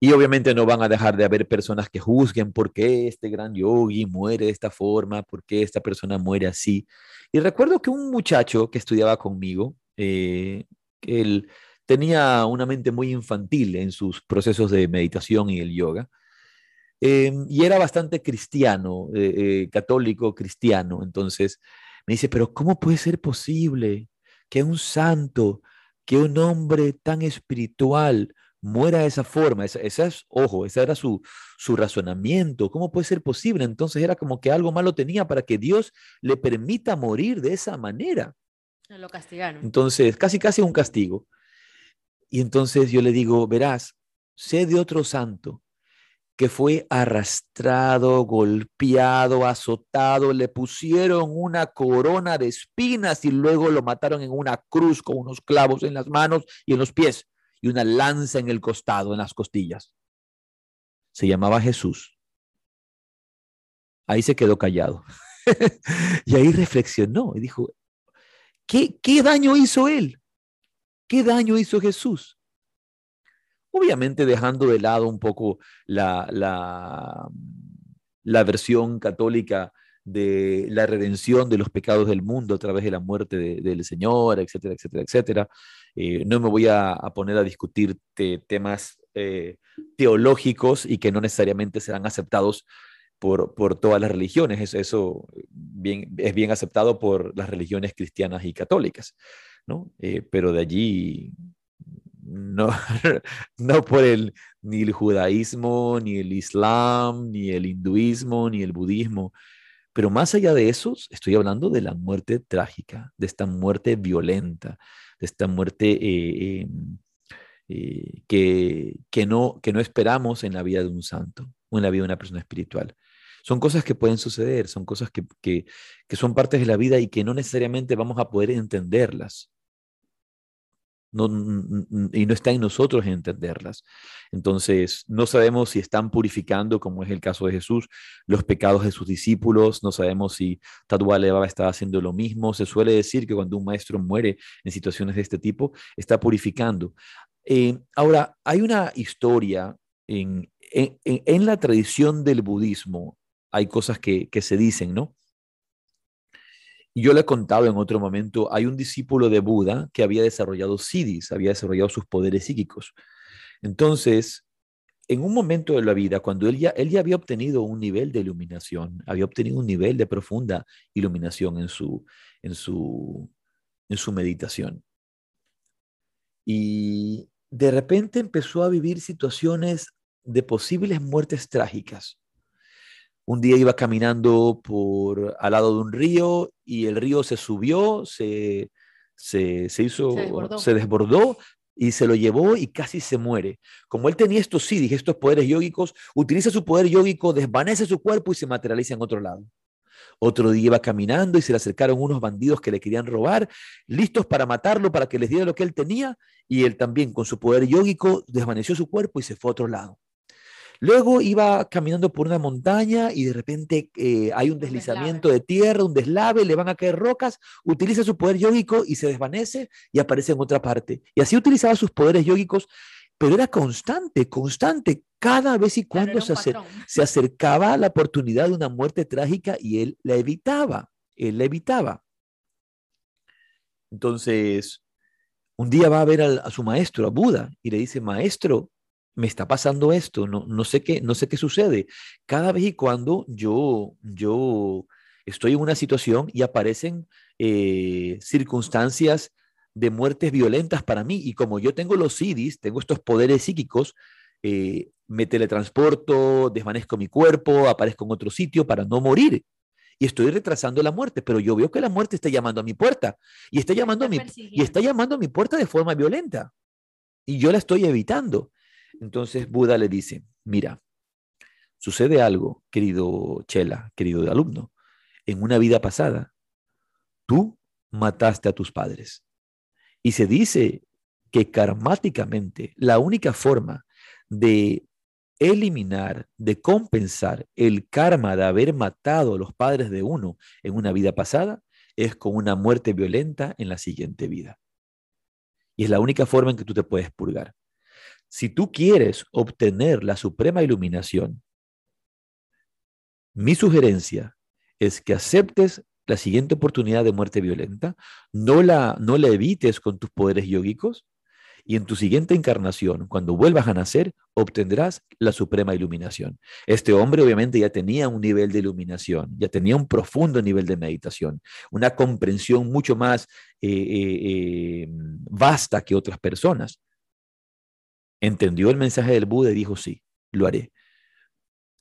Y obviamente no van a dejar de haber personas que juzguen por qué este gran yogi muere de esta forma, por qué esta persona muere así. Y recuerdo que un muchacho que estudiaba conmigo, eh, él tenía una mente muy infantil en sus procesos de meditación y el yoga. Em, y era bastante cristiano, eh, eh, católico cristiano. Entonces me dice, pero ¿cómo puede ser posible que un santo, que un hombre tan espiritual muera de esa forma? Esa, es, ojo, ese era su, su razonamiento. ¿Cómo puede ser posible? Entonces era como que algo malo tenía para que Dios le permita morir de esa manera. Lo castigaron. Entonces, casi casi un castigo. Y entonces yo le digo, verás, sé de otro santo que fue arrastrado, golpeado, azotado, le pusieron una corona de espinas y luego lo mataron en una cruz con unos clavos en las manos y en los pies y una lanza en el costado, en las costillas. Se llamaba Jesús. Ahí se quedó callado. y ahí reflexionó y dijo, ¿qué, ¿qué daño hizo él? ¿Qué daño hizo Jesús? Obviamente dejando de lado un poco la, la, versión católica de la redención de los pecados del mundo a través de la muerte del Señor, etcétera, etcétera, etcétera. Eh, no me voy a, poner a discutir temas eh, teológicos y que no necesariamente serán aceptados por, por todas las religiones. Eso, eso es bien aceptado por las religiones cristianas y católicas, ¿no? Eh, pero de allí no, no por el, ni el judaísmo, ni el islam, ni el hinduismo, ni el budismo. Pero más allá de eso, estoy hablando de la muerte trágica, de esta muerte violenta, de esta muerte eh, em, eh, que, que, no, que no esperamos en la vida de un santo en la vida de una persona espiritual. Son cosas que pueden suceder, son cosas que, que son partes de la vida y que no necesariamente vamos a poder entenderlas y no está en nosotros entenderlas. Entonces, no sabemos si están purificando, como es el caso de Jesús, los pecados de sus discípulos, no sabemos si Tadualeva está haciendo lo mismo. Se suele decir que cuando un maestro muere en situaciones de este tipo, está purificando. Eh, ahora, hay una historia en, en, la tradición del budismo, hay cosas que, que se dicen, ¿no? Yo le he contado en otro momento, hay un discípulo de Buda que había desarrollado siddhis, había desarrollado sus poderes psíquicos. Entonces, en un momento de la vida, cuando él ya, él ya había obtenido un nivel de iluminación, había obtenido un nivel de profunda iluminación en su, en su, en su meditación. Y de repente empezó a vivir situaciones de posibles muertes trágicas. Un día iba caminando por al lado de un río y el río se subió, se, se, hizo, se desbordó. y se lo llevó y casi se muere. Como él tenía estos sí, estos poderes yógicos, utiliza su poder yógico, desvanece su cuerpo y se materializa en otro lado. Otro día iba caminando y se le acercaron unos bandidos que le querían robar, listos para matarlo, para que les diera lo que él tenía, y él también con su poder yógico desvaneció su cuerpo y se fue a otro lado. Luego iba caminando por una montaña y de repente eh, hay un deslizamiento de tierra, un deslave, le van a caer rocas, utiliza su poder yógico y se desvanece y aparece en otra parte. Y así utilizaba sus poderes yógicos, pero era constante, constante. Cada vez y cuando se, se acercaba a la oportunidad de una muerte trágica y él la evitaba, él la evitaba. Entonces, un día va a ver a, a su maestro, a Buda, y le dice, maestro, me está pasando esto, no, no, sé qué, no sé qué sucede. Cada vez y cuando yo, yo estoy en una situación y aparecen eh, circunstancias de muertes violentas para mí, y como yo tengo los CIDIs, tengo estos poderes psíquicos, eh, me teletransporto, desvanezco mi cuerpo, aparezco en otro sitio para no morir. Y estoy retrasando la muerte, pero yo veo que la muerte está llamando a mi puerta y está llamando, a mi, y está llamando a mi puerta de forma violenta. Y yo la estoy evitando. Entonces Buda le dice, mira, sucede algo, querido Chela, querido alumno. En una vida pasada, tú mataste a tus padres. Y se dice que karmáticamente la única forma de eliminar, de compensar el karma de haber matado a los padres de uno en una vida pasada es con una muerte violenta en la siguiente vida. Y es la única forma en que tú te puedes purgar. Si tú quieres obtener la suprema iluminación, mi sugerencia es que aceptes la siguiente oportunidad de muerte violenta, no la, no la evites con tus poderes yógicos y en tu siguiente encarnación, cuando vuelvas a nacer, obtendrás la suprema iluminación. Este hombre obviamente ya tenía un nivel de iluminación, ya tenía un profundo nivel de meditación, una comprensión mucho más eh, eh, eh, vasta que otras personas entendió el mensaje del Buda y dijo, sí, lo haré.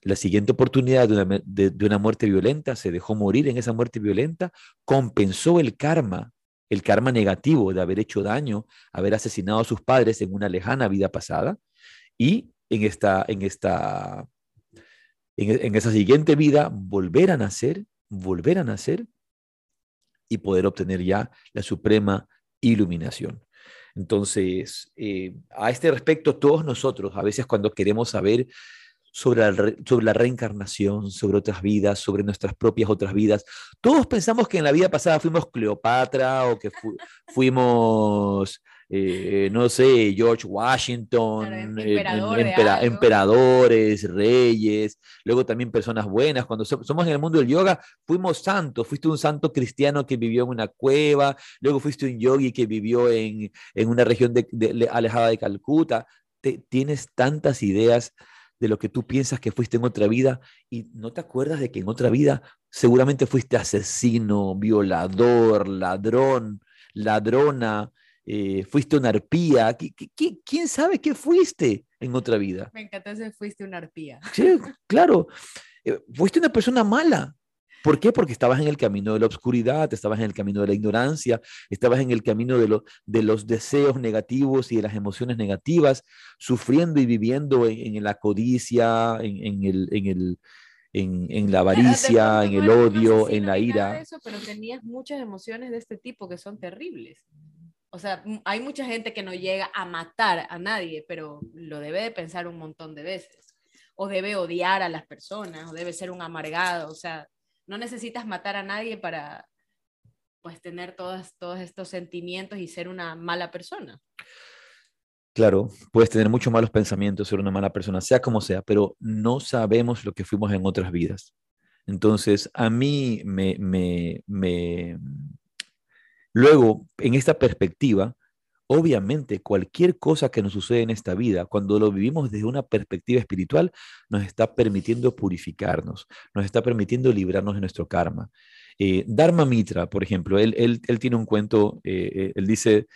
La siguiente oportunidad de una, muerte violenta, se dejó morir en esa muerte violenta, compensó el karma, el karma negativo de haber hecho daño, haber asesinado a sus padres en una lejana vida pasada, y en esta, en esta, en esa siguiente vida, volver a nacer, volver a nacer y poder obtener ya la suprema iluminación. Entonces, eh, a este respecto, todos nosotros, a veces cuando queremos saber sobre la, sobre la reencarnación, sobre otras vidas, sobre nuestras propias otras vidas. Todos pensamos que en la vida pasada fuimos Cleopatra o que fuimos, eh, no sé, George Washington, emperadores, reyes, luego también personas buenas. Cuando somos en el mundo del yoga, fuimos santos. Fuiste un santo cristiano que vivió en una cueva, luego fuiste un yogi que vivió en, una región alejada de Calcuta. tienes tantas ideas de lo que tú piensas que fuiste en otra vida y no te acuerdas de que en otra vida seguramente fuiste asesino, violador, ladrón, ladrona, eh, fuiste una arpía. quién sabe qué fuiste en otra vida? Me encanta ese fuiste una arpía. Sí, claro. Eh, fuiste una persona mala, ¿Por qué? Porque estabas en el camino de la oscuridad, estabas en el camino de la ignorancia, estabas en el camino de, de los deseos negativos y de las emociones negativas, sufriendo y viviendo en, la codicia, en, el, el, en, la avaricia, en el odio, en la ira. Eso, pero tenías muchas emociones de este tipo que son terribles. O sea, hay mucha gente que no llega a matar a nadie, pero lo debe de pensar un montón de veces. O debe odiar a las personas, o debe ser un amargado. O sea, no necesitas matar a nadie para pues tener todos, todos estos sentimientos y ser una mala persona. Claro, puedes tener muchos malos pensamientos, ser una mala persona, sea como sea, pero no sabemos lo que fuimos en otras vidas. Entonces, a mí me, me, me... Luego, en esta perspectiva, Obviamente, cualquier cosa que nos sucede en esta vida, cuando lo vivimos desde una perspectiva espiritual, nos está permitiendo purificarnos, nos está permitiendo librarnos de nuestro karma. Eh, Dharma Mitra, por ejemplo, él, él, tiene un cuento, eh, eh, él dice,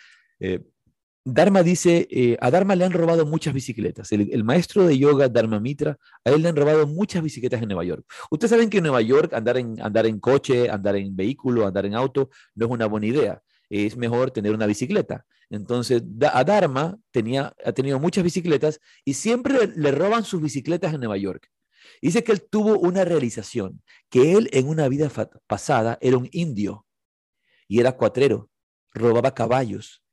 Dharma dice, a Dharma le han robado muchas bicicletas. El, maestro de yoga, Dharma Mitra, a él le han robado muchas bicicletas en Nueva York. Ustedes saben que en Nueva York andar en, andar en coche, andar en vehículo, andar en auto, no es una buena idea. Es mejor tener una bicicleta. Entonces, a Dharma tenía, ha tenido muchas bicicletas y siempre le roban sus bicicletas en Nueva York. Dice que él tuvo una realización, que él en una vida pasada era un indio y era cuatrero, robaba caballos,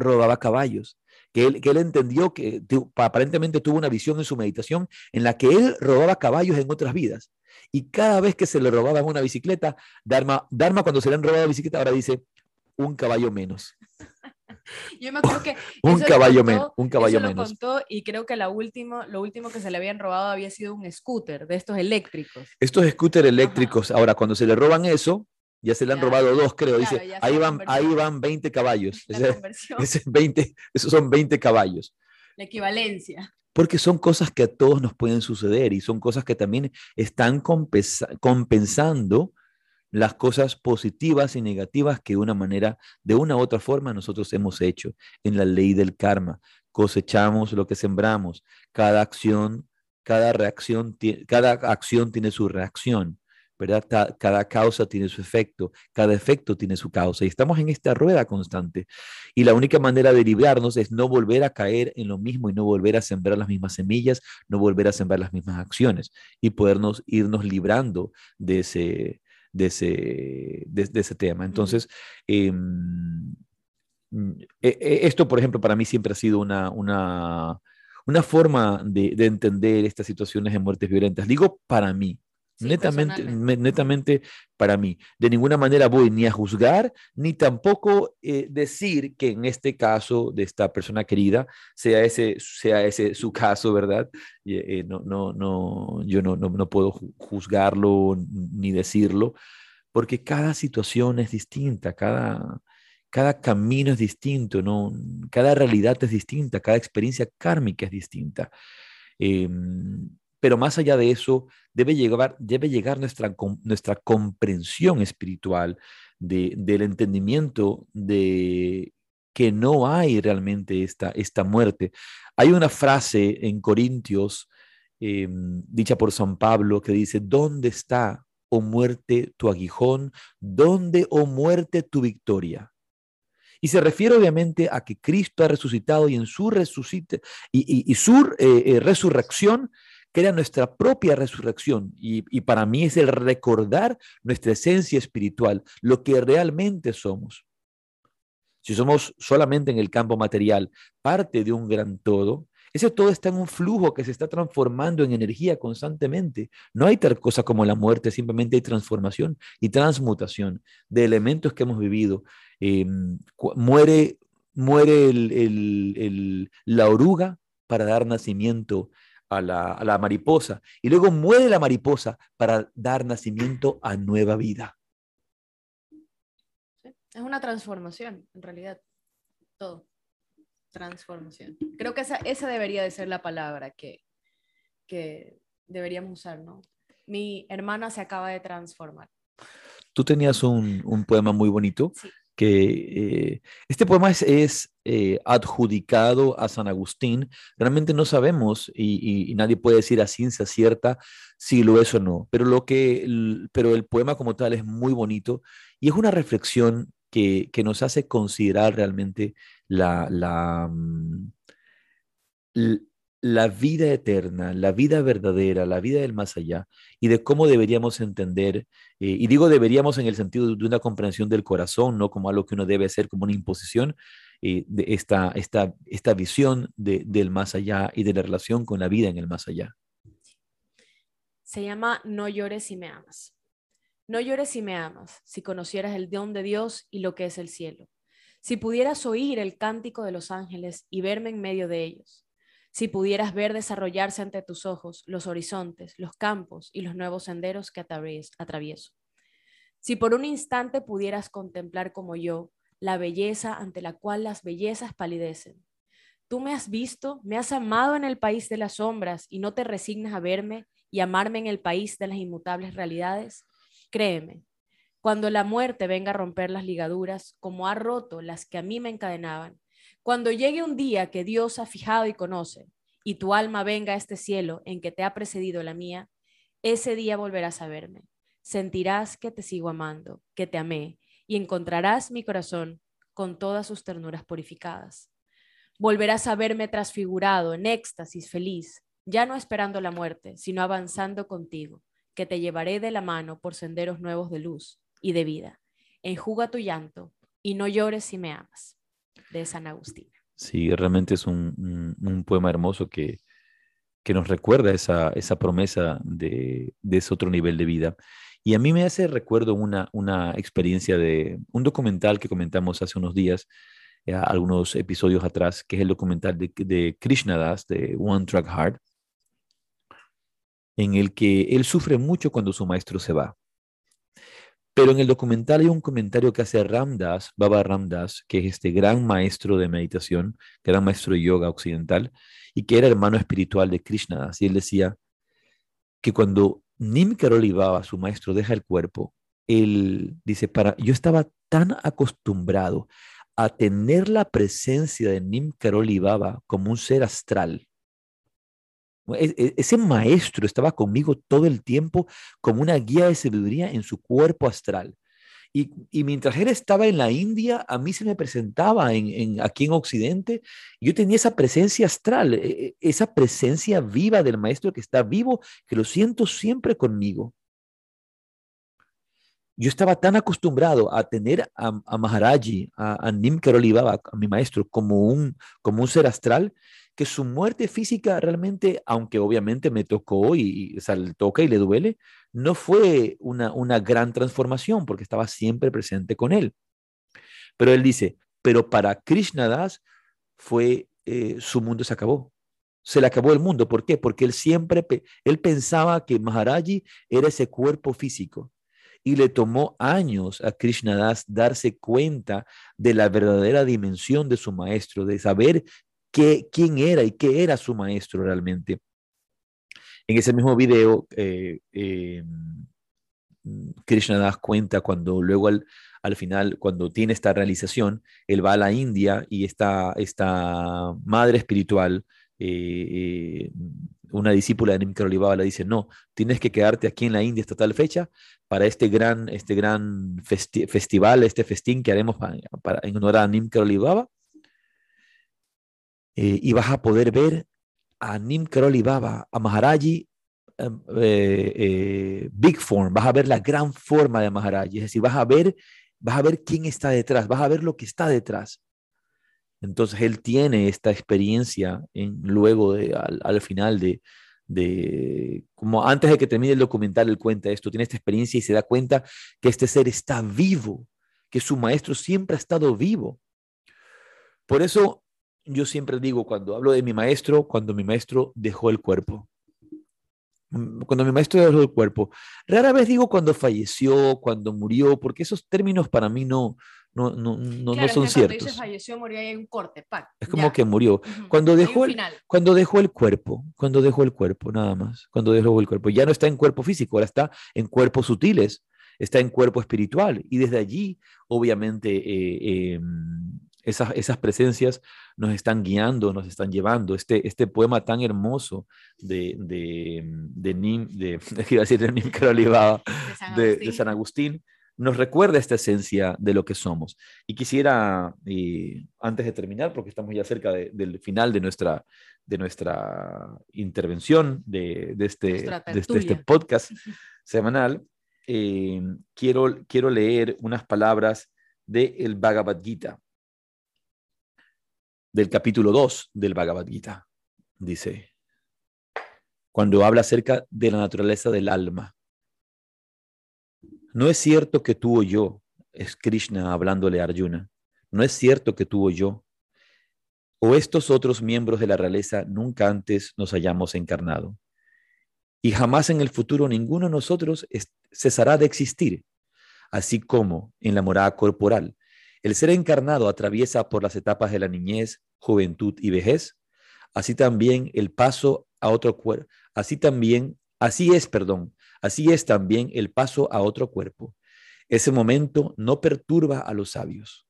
robaba caballos, que él, que él entendió que aparentemente tuvo una visión en su meditación en la que él robaba caballos en otras vidas. Y cada vez que se le robaba una bicicleta, Dharma, Dharma cuando se le han robado bicicleta, ahora dice, un caballo menos. Yo me acuerdo que un caballo, menos un caballo eso menos. Lo contó y creo que la último, lo último que se le habían robado había sido un scooter de estos eléctricos. Estos scooters eléctricos, ahora cuando se le roban eso, ya se le han robado dos, creo. Dice, ahí van, ahí van 20 caballos. Ese, 20, esos son 20 caballos. La equivalencia. Porque son cosas que a todos nos pueden suceder y son cosas que también están compensando las cosas positivas y negativas que de una manera, de una u otra forma nosotros hemos hecho en la ley del karma. Cosechamos lo que sembramos. Cada acción, cada reacción, cada acción tiene su reacción. ¿Verdad? Cada causa tiene su efecto, cada efecto tiene su causa y estamos en esta rueda constante. Y la única manera de librarnos es no volver a caer en lo mismo y no volver a sembrar las mismas semillas, no volver a sembrar las mismas acciones y podernos irnos librando de ese, de ese, de, ese tema. Entonces, em, mm, e, e, esto, por ejemplo, para mí siempre ha sido una, una, una forma de, de, entender estas situaciones de muertes violentas. Digo para mí, netamente, netamente para mí. De ninguna manera voy ni a juzgar, ni tampoco eh, decir que en este caso de esta persona querida sea ese, sea ese su caso, ¿verdad? Eh, no, no, no, yo no, no, no puedo juzgarlo ni decirlo, porque cada situación es distinta, cada, cada camino es distinto, ¿no? cada realidad es distinta, cada experiencia kármica es distinta. Em, pero más allá de eso, debe llegar, debe llegar nuestra, nuestra comprensión espiritual del entendimiento de que no hay realmente esta, esta muerte. Hay una frase en Corintios em, dicha por San Pablo que dice, ¿dónde está, oh muerte, tu aguijón? ¿Dónde, oh muerte, tu victoria? Y se refiere obviamente a que Cristo ha resucitado y en su, resucite, y, su eh, eh, resurrección crea nuestra propia resurrección. Y, para mí es el recordar nuestra esencia espiritual, lo que realmente somos. Si somos solamente en el campo material parte de un gran todo, Eso todo está en un flujo que se está transformando en energía constantemente. No hay tal cosa como la muerte, simplemente hay transformación y transmutación de elementos que hemos vivido. Em, muere muere la oruga para dar nacimiento a la, a la mariposa y luego muere la mariposa para dar nacimiento a nueva vida. Es una transformación, en realidad, todo. Transformación. Creo que esa, esa debería de ser la palabra que, que deberíamos usar, ¿no? Mi hermana se acaba de transformar. Tú tenías un, un poema muy bonito que eh, este poema es, eh, adjudicado a San Agustín. Realmente no sabemos y, nadie puede decir a ciencia cierta si lo es o no, pero, lo que, pero el poema como tal es muy bonito y es una reflexión que, nos hace considerar realmente la, la, mm, la vida eterna, la vida verdadera, la vida del más allá y de cómo deberíamos entender, eh, y digo deberíamos en el sentido de una comprensión del corazón, no como algo que uno debe hacer como una imposición, eh, de esta, esta, esta visión del más allá y de la relación con la vida en el más allá. Se llama No llores si me amas. No llores si me amas, si conocieras el don de Dios y lo que es el cielo. Si pudieras oír el cántico de los ángeles y verme en medio de ellos. Si pudieras ver desarrollarse ante tus ojos los horizontes, los campos y los nuevos senderos que atravieso. Si por un instante pudieras contemplar como yo la belleza ante la cual las bellezas palidecen. Tú me has visto, me has amado en el país de las sombras y no te resignas a verme y amarme en el país de las inmutables realidades. Créeme, cuando la muerte venga a romper las ligaduras, como ha roto las que a mí me encadenaban, cuando llegue un día que Dios ha fijado y conoce, y tu alma venga a este cielo en que te ha precedido la mía, ese día volverás a verme. Sentirás que te sigo amando, que te amé, y encontrarás mi corazón con todas sus ternuras purificadas. Volverás a verme transfigurado, en éxtasis feliz, ya no esperando la muerte, sino avanzando contigo que te llevaré de la mano por senderos nuevos de luz y de vida. Enjuga tu llanto y no llores si me amas. De San Agustín. Sí, realmente es un, poema hermoso que, que nos recuerda esa, esa promesa de, de, ese otro nivel de vida. Y a mí me hace recuerdo una, una experiencia de un documental que comentamos hace unos días, eh, algunos episodios atrás, que es el documental de, de Krishna Das, de One Track Heart, en el que él sufre mucho cuando su maestro se va. Pero en el documental hay un comentario que hace Ramdas, Baba Ramdas, que es este gran maestro de meditación, gran maestro de yoga occidental, y que era hermano espiritual de Krishna. Y él decía que cuando Nim Karoli Baba, su maestro, deja el cuerpo, él dice, para, yo estaba tan acostumbrado a tener la presencia de Nim Karoli Baba como un ser astral, ese maestro estaba conmigo todo el tiempo como una guía de sabiduría en su cuerpo astral. Y, mientras él estaba en la India, a mí se me presentaba en, aquí en Occidente, yo tenía esa presencia astral, e, esa presencia viva del maestro que está vivo, que lo siento siempre conmigo. Yo estaba tan acostumbrado a tener a, Maharaji, a, a Nim Karolibaba, a mi maestro, como un, como un ser astral, que su muerte física realmente, aunque obviamente me tocó y, o le toca y le duele, no fue una, una gran transformación porque estaba siempre presente con él. Pero él dice, pero para Krishna Das fue, eh, su mundo se acabó. Se le acabó el mundo. ¿Por qué? Porque él siempre, él pensaba que Maharaji era ese cuerpo físico. Y le tomó años a Krishna Das darse cuenta de la verdadera dimensión de su maestro, de saber quién era y qué era su maestro realmente. En ese mismo video, eh, eh, Krishna da cuenta cuando luego al, final, cuando tiene esta realización, él va a la India y esta, esta madre espiritual, eh, una discípula de Nimkar Olivaba le dice, no, tienes que quedarte aquí en la India hasta tal fecha para este gran, este gran festival, este festín que haremos para, en honor a Nimkar Olivaba eh, y vas a poder ver a Nim Karoli Baba, a Maharaji em, eh, eh, Big Form, vas a ver la gran forma de Maharaji, es decir, vas a ver, vas a ver quién está detrás, vas a ver lo que está detrás. Entonces él tiene esta experiencia en, luego de, al, final de, de, como antes de que termine el documental, él cuenta esto, tiene esta experiencia y se da cuenta que este ser está vivo, que su maestro siempre ha estado vivo. Por eso yo siempre digo, cuando hablo de mi maestro, cuando mi maestro dejó el cuerpo, mm, cuando mi maestro dejó el cuerpo, rara vez digo cuando falleció, cuando murió, porque esos términos para mí no, no, no, no, no son ciertos. Cuando falleció, murió, hay un corte, Es como que murió. Cuando dejó, el, cuando dejó el cuerpo, cuando dejó el cuerpo, nada más, cuando dejó el cuerpo, ya no está en cuerpo físico, ahora está en cuerpos sutiles, está en cuerpo espiritual, y desde allí, obviamente, eh, em, esas, esas presencias nos están guiando, nos están llevando. Este, este poema tan hermoso de, de, de, Nim, de, decir de Nim de, de San Agustín nos recuerda esta esencia de lo que somos. Y quisiera, antes de terminar, porque estamos ya cerca del final de nuestra, de nuestra intervención de, este, de, este, podcast semanal, eh, quiero, quiero leer unas palabras del el Bhagavad Gita, del capítulo 2 del Bhagavad Gita. Dice, cuando habla acerca de la naturaleza del alma. No es cierto que tú o yo, es Krishna hablándole a Arjuna, no es cierto que tú o yo, o estos otros miembros de la realeza nunca antes nos hayamos encarnado. Y jamás en el futuro ninguno de nosotros cesará de existir, así como en la morada corporal. El ser encarnado atraviesa por las etapas de la niñez, juventud y vejez, así también el paso a otro cuerpo, así también, así es, perdón, Así es también el paso a otro cuerpo. Ese momento no perturba a los sabios.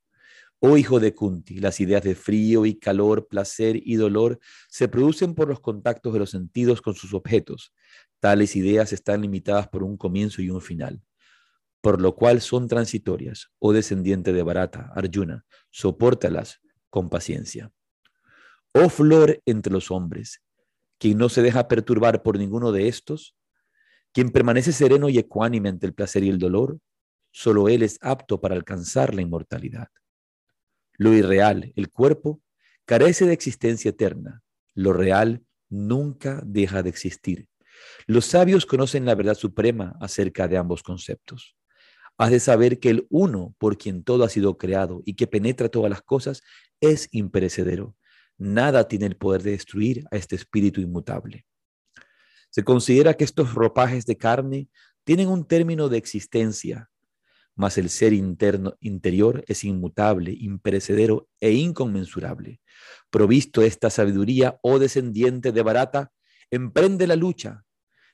Oh hijo de Kunti, las ideas de frío y calor, placer y dolor se producen por los contactos de los sentidos con sus objetos. Tales ideas están limitadas por un comienzo y un final, por lo cual son transitorias. Oh descendiente de Barata, Arjuna, sopórtalas con paciencia. Oh flor entre los hombres, quien no se deja perturbar por ninguno de estos, quien permanece sereno y ecuánime ante el placer y el dolor, solo él es apto para alcanzar la inmortalidad. Lo irreal, el cuerpo, carece de existencia eterna. Lo real nunca deja de existir. Los sabios conocen la verdad suprema acerca de ambos conceptos. Has de saber que el uno por quien todo ha sido creado y que penetra todas las cosas es imperecedero. Nada tiene el poder de destruir a este espíritu inmutable. Se considera que estos ropajes de carne tienen un término de existencia, mas el ser interno, interior es inmutable, imperecedero e inconmensurable. Provisto esta sabiduría, oh descendiente de Barata, emprende la lucha.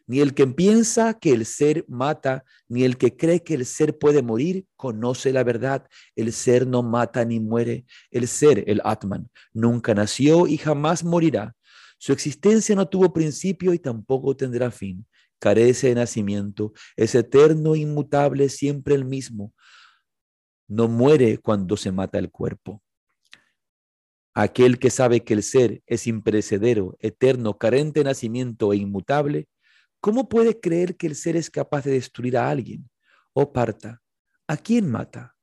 Ni el que piensa que el ser mata, ni el que cree que el ser puede morir, conoce la verdad. El ser no mata ni muere. El ser, el Atman, nunca nació y jamás morirá. Su existencia no tuvo principio y tampoco tendrá fin. Carece de nacimiento, es eterno, inmutable, siempre el mismo. No muere cuando se mata el cuerpo. Aquel que sabe que el ser es imperecedero, eterno, carente de nacimiento e inmutable, ¿cómo puede creer que el ser es capaz de destruir a alguien? Oh parta, ¿a quién mata?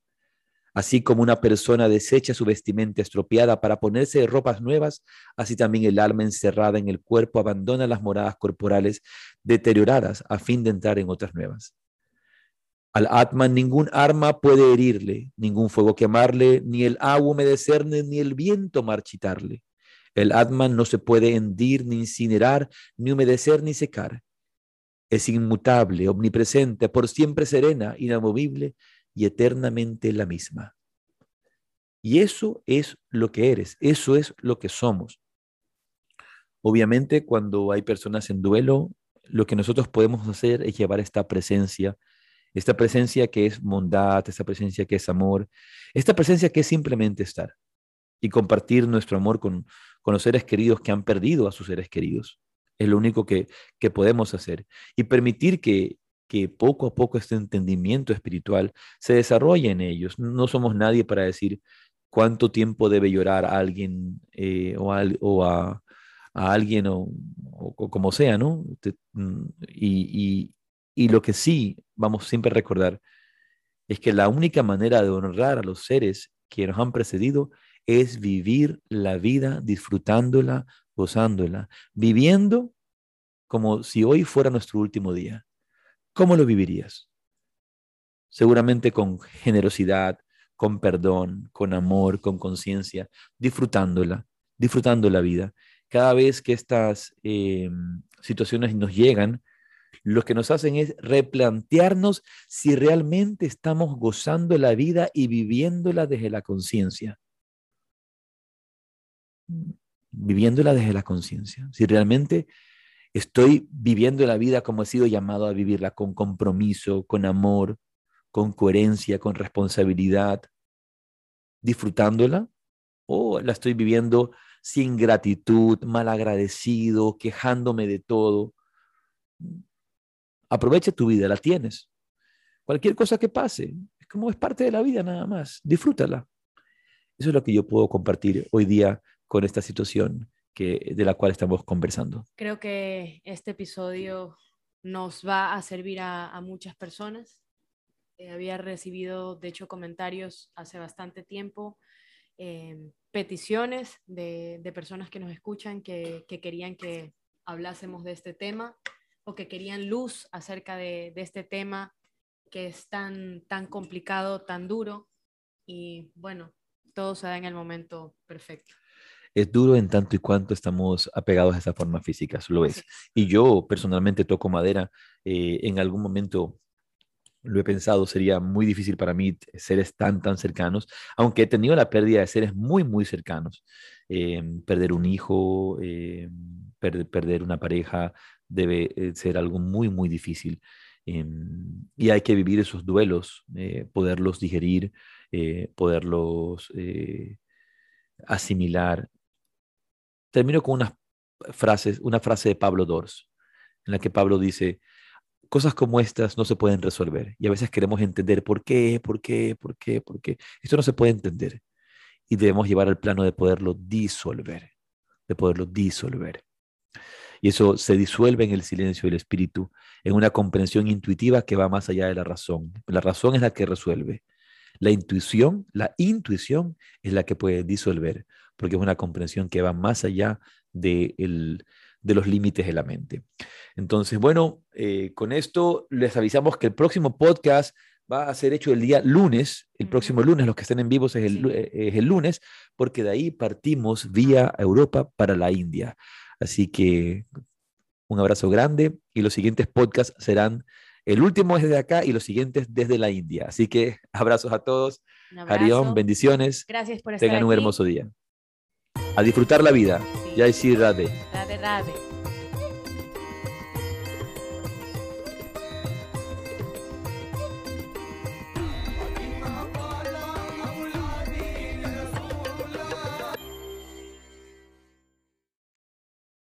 Así como una persona desecha su vestimenta estropeada para ponerse ropas nuevas, así también el alma encerrada en el cuerpo abandona las moradas corporales deterioradas a fin de entrar en otras nuevas. Al Atman ningún arma puede herirle, ningún fuego quemarle, ni el agua humedecerle, ni el viento marchitarle. El Atman no se puede hendir, ni incinerar, ni humedecer, ni secar. Es inmutable, omnipresente, por siempre serena, inamovible, y eternamente la misma. Y eso es lo que eres, eso es lo que somos. Obviamente, cuando hay personas en duelo, lo que nosotros podemos hacer es llevar esta presencia, esta presencia que es bondad, esta presencia que es amor, esta presencia que es simplemente estar y compartir nuestro amor con, con los seres queridos que han perdido a sus seres queridos. Es lo único que, que podemos hacer. Y permitir que, que poco a poco este entendimiento espiritual se desarrolle en ellos. No somos nadie para decir cuánto tiempo debe llorar a alguien eh, o, a, alguien o, como sea, ¿no? Mm, y, y lo que sí vamos siempre a recordar es que la única manera de honrar a los seres que nos han precedido es vivir la vida disfrutándola, gozándola, viviendo como si hoy fuera nuestro último día. ¿Cómo lo vivirías? Seguramente con generosidad, con perdón, con amor, con conciencia, disfrutándola, disfrutando la vida. Cada vez que estas eh, situaciones nos llegan, lo que nos hacen es replantearnos si realmente estamos gozando la vida y viviéndola desde la conciencia. Viviéndola desde la conciencia. Si realmente estoy viviendo la vida como he sido llamado a vivirla, con compromiso, con amor, con coherencia, con responsabilidad, disfrutándola, o la estoy viviendo sin gratitud, mal agradecido, quejándome de todo. Aprovecha tu vida, la tienes. Cualquier cosa que pase, es como es parte de la vida nada más, disfrútala. Eso es lo que yo puedo compartir hoy día con esta situación que, de la cual estamos conversando. Creo que este episodio nos va a servir a, muchas personas. Eh, había recibido, de hecho, comentarios hace bastante tiempo, em, peticiones de, personas que nos escuchan que, que querían que hablásemos de este tema o que querían luz acerca de, este tema que es tan, tan complicado, tan duro. Y bueno, todo se da en el momento perfecto. Es duro en tanto y cuanto estamos apegados a esa forma física, lo es. Y yo personalmente toco madera. Eh, en algún momento lo he pensado, sería muy difícil para mí seres tan, tan cercanos, aunque he tenido la pérdida de seres muy, muy cercanos. Eh, perder un hijo, eh, perder una pareja, debe ser algo muy, muy difícil. Y hay que vivir esos duelos, poderlos digerir, poderlos asimilar. Termino con unas frases, una frase de Pablo Dors, en la que Pablo dice, cosas como estas no se pueden resolver. Y a veces queremos entender por qué, por qué, por qué, por qué. Esto no se puede entender. Y debemos llevar al plano de poderlo disolver, de poderlo disolver. Y eso se disuelve en el silencio del espíritu, en una comprensión intuitiva que va más allá de la razón. La razón es la que resuelve. La intuición, la intuición es la que puede disolver, porque es una comprensión que va más allá de, de los límites de la mente. Entonces, bueno, eh, con esto les avisamos que el próximo podcast va a ser hecho el día lunes, el próximo lunes, los que estén en vivos es el, eh, es el lunes, porque de ahí partimos vía Europa para la India. Así que un abrazo grande y los siguientes podcasts serán, el último es desde acá y los siguientes desde la India. Así que abrazos a todos. Harión, bendiciones. Gracias por estar Tengan un hermoso día. A disfrutar la vida. Sí. Ya Rade. Rade, Rade.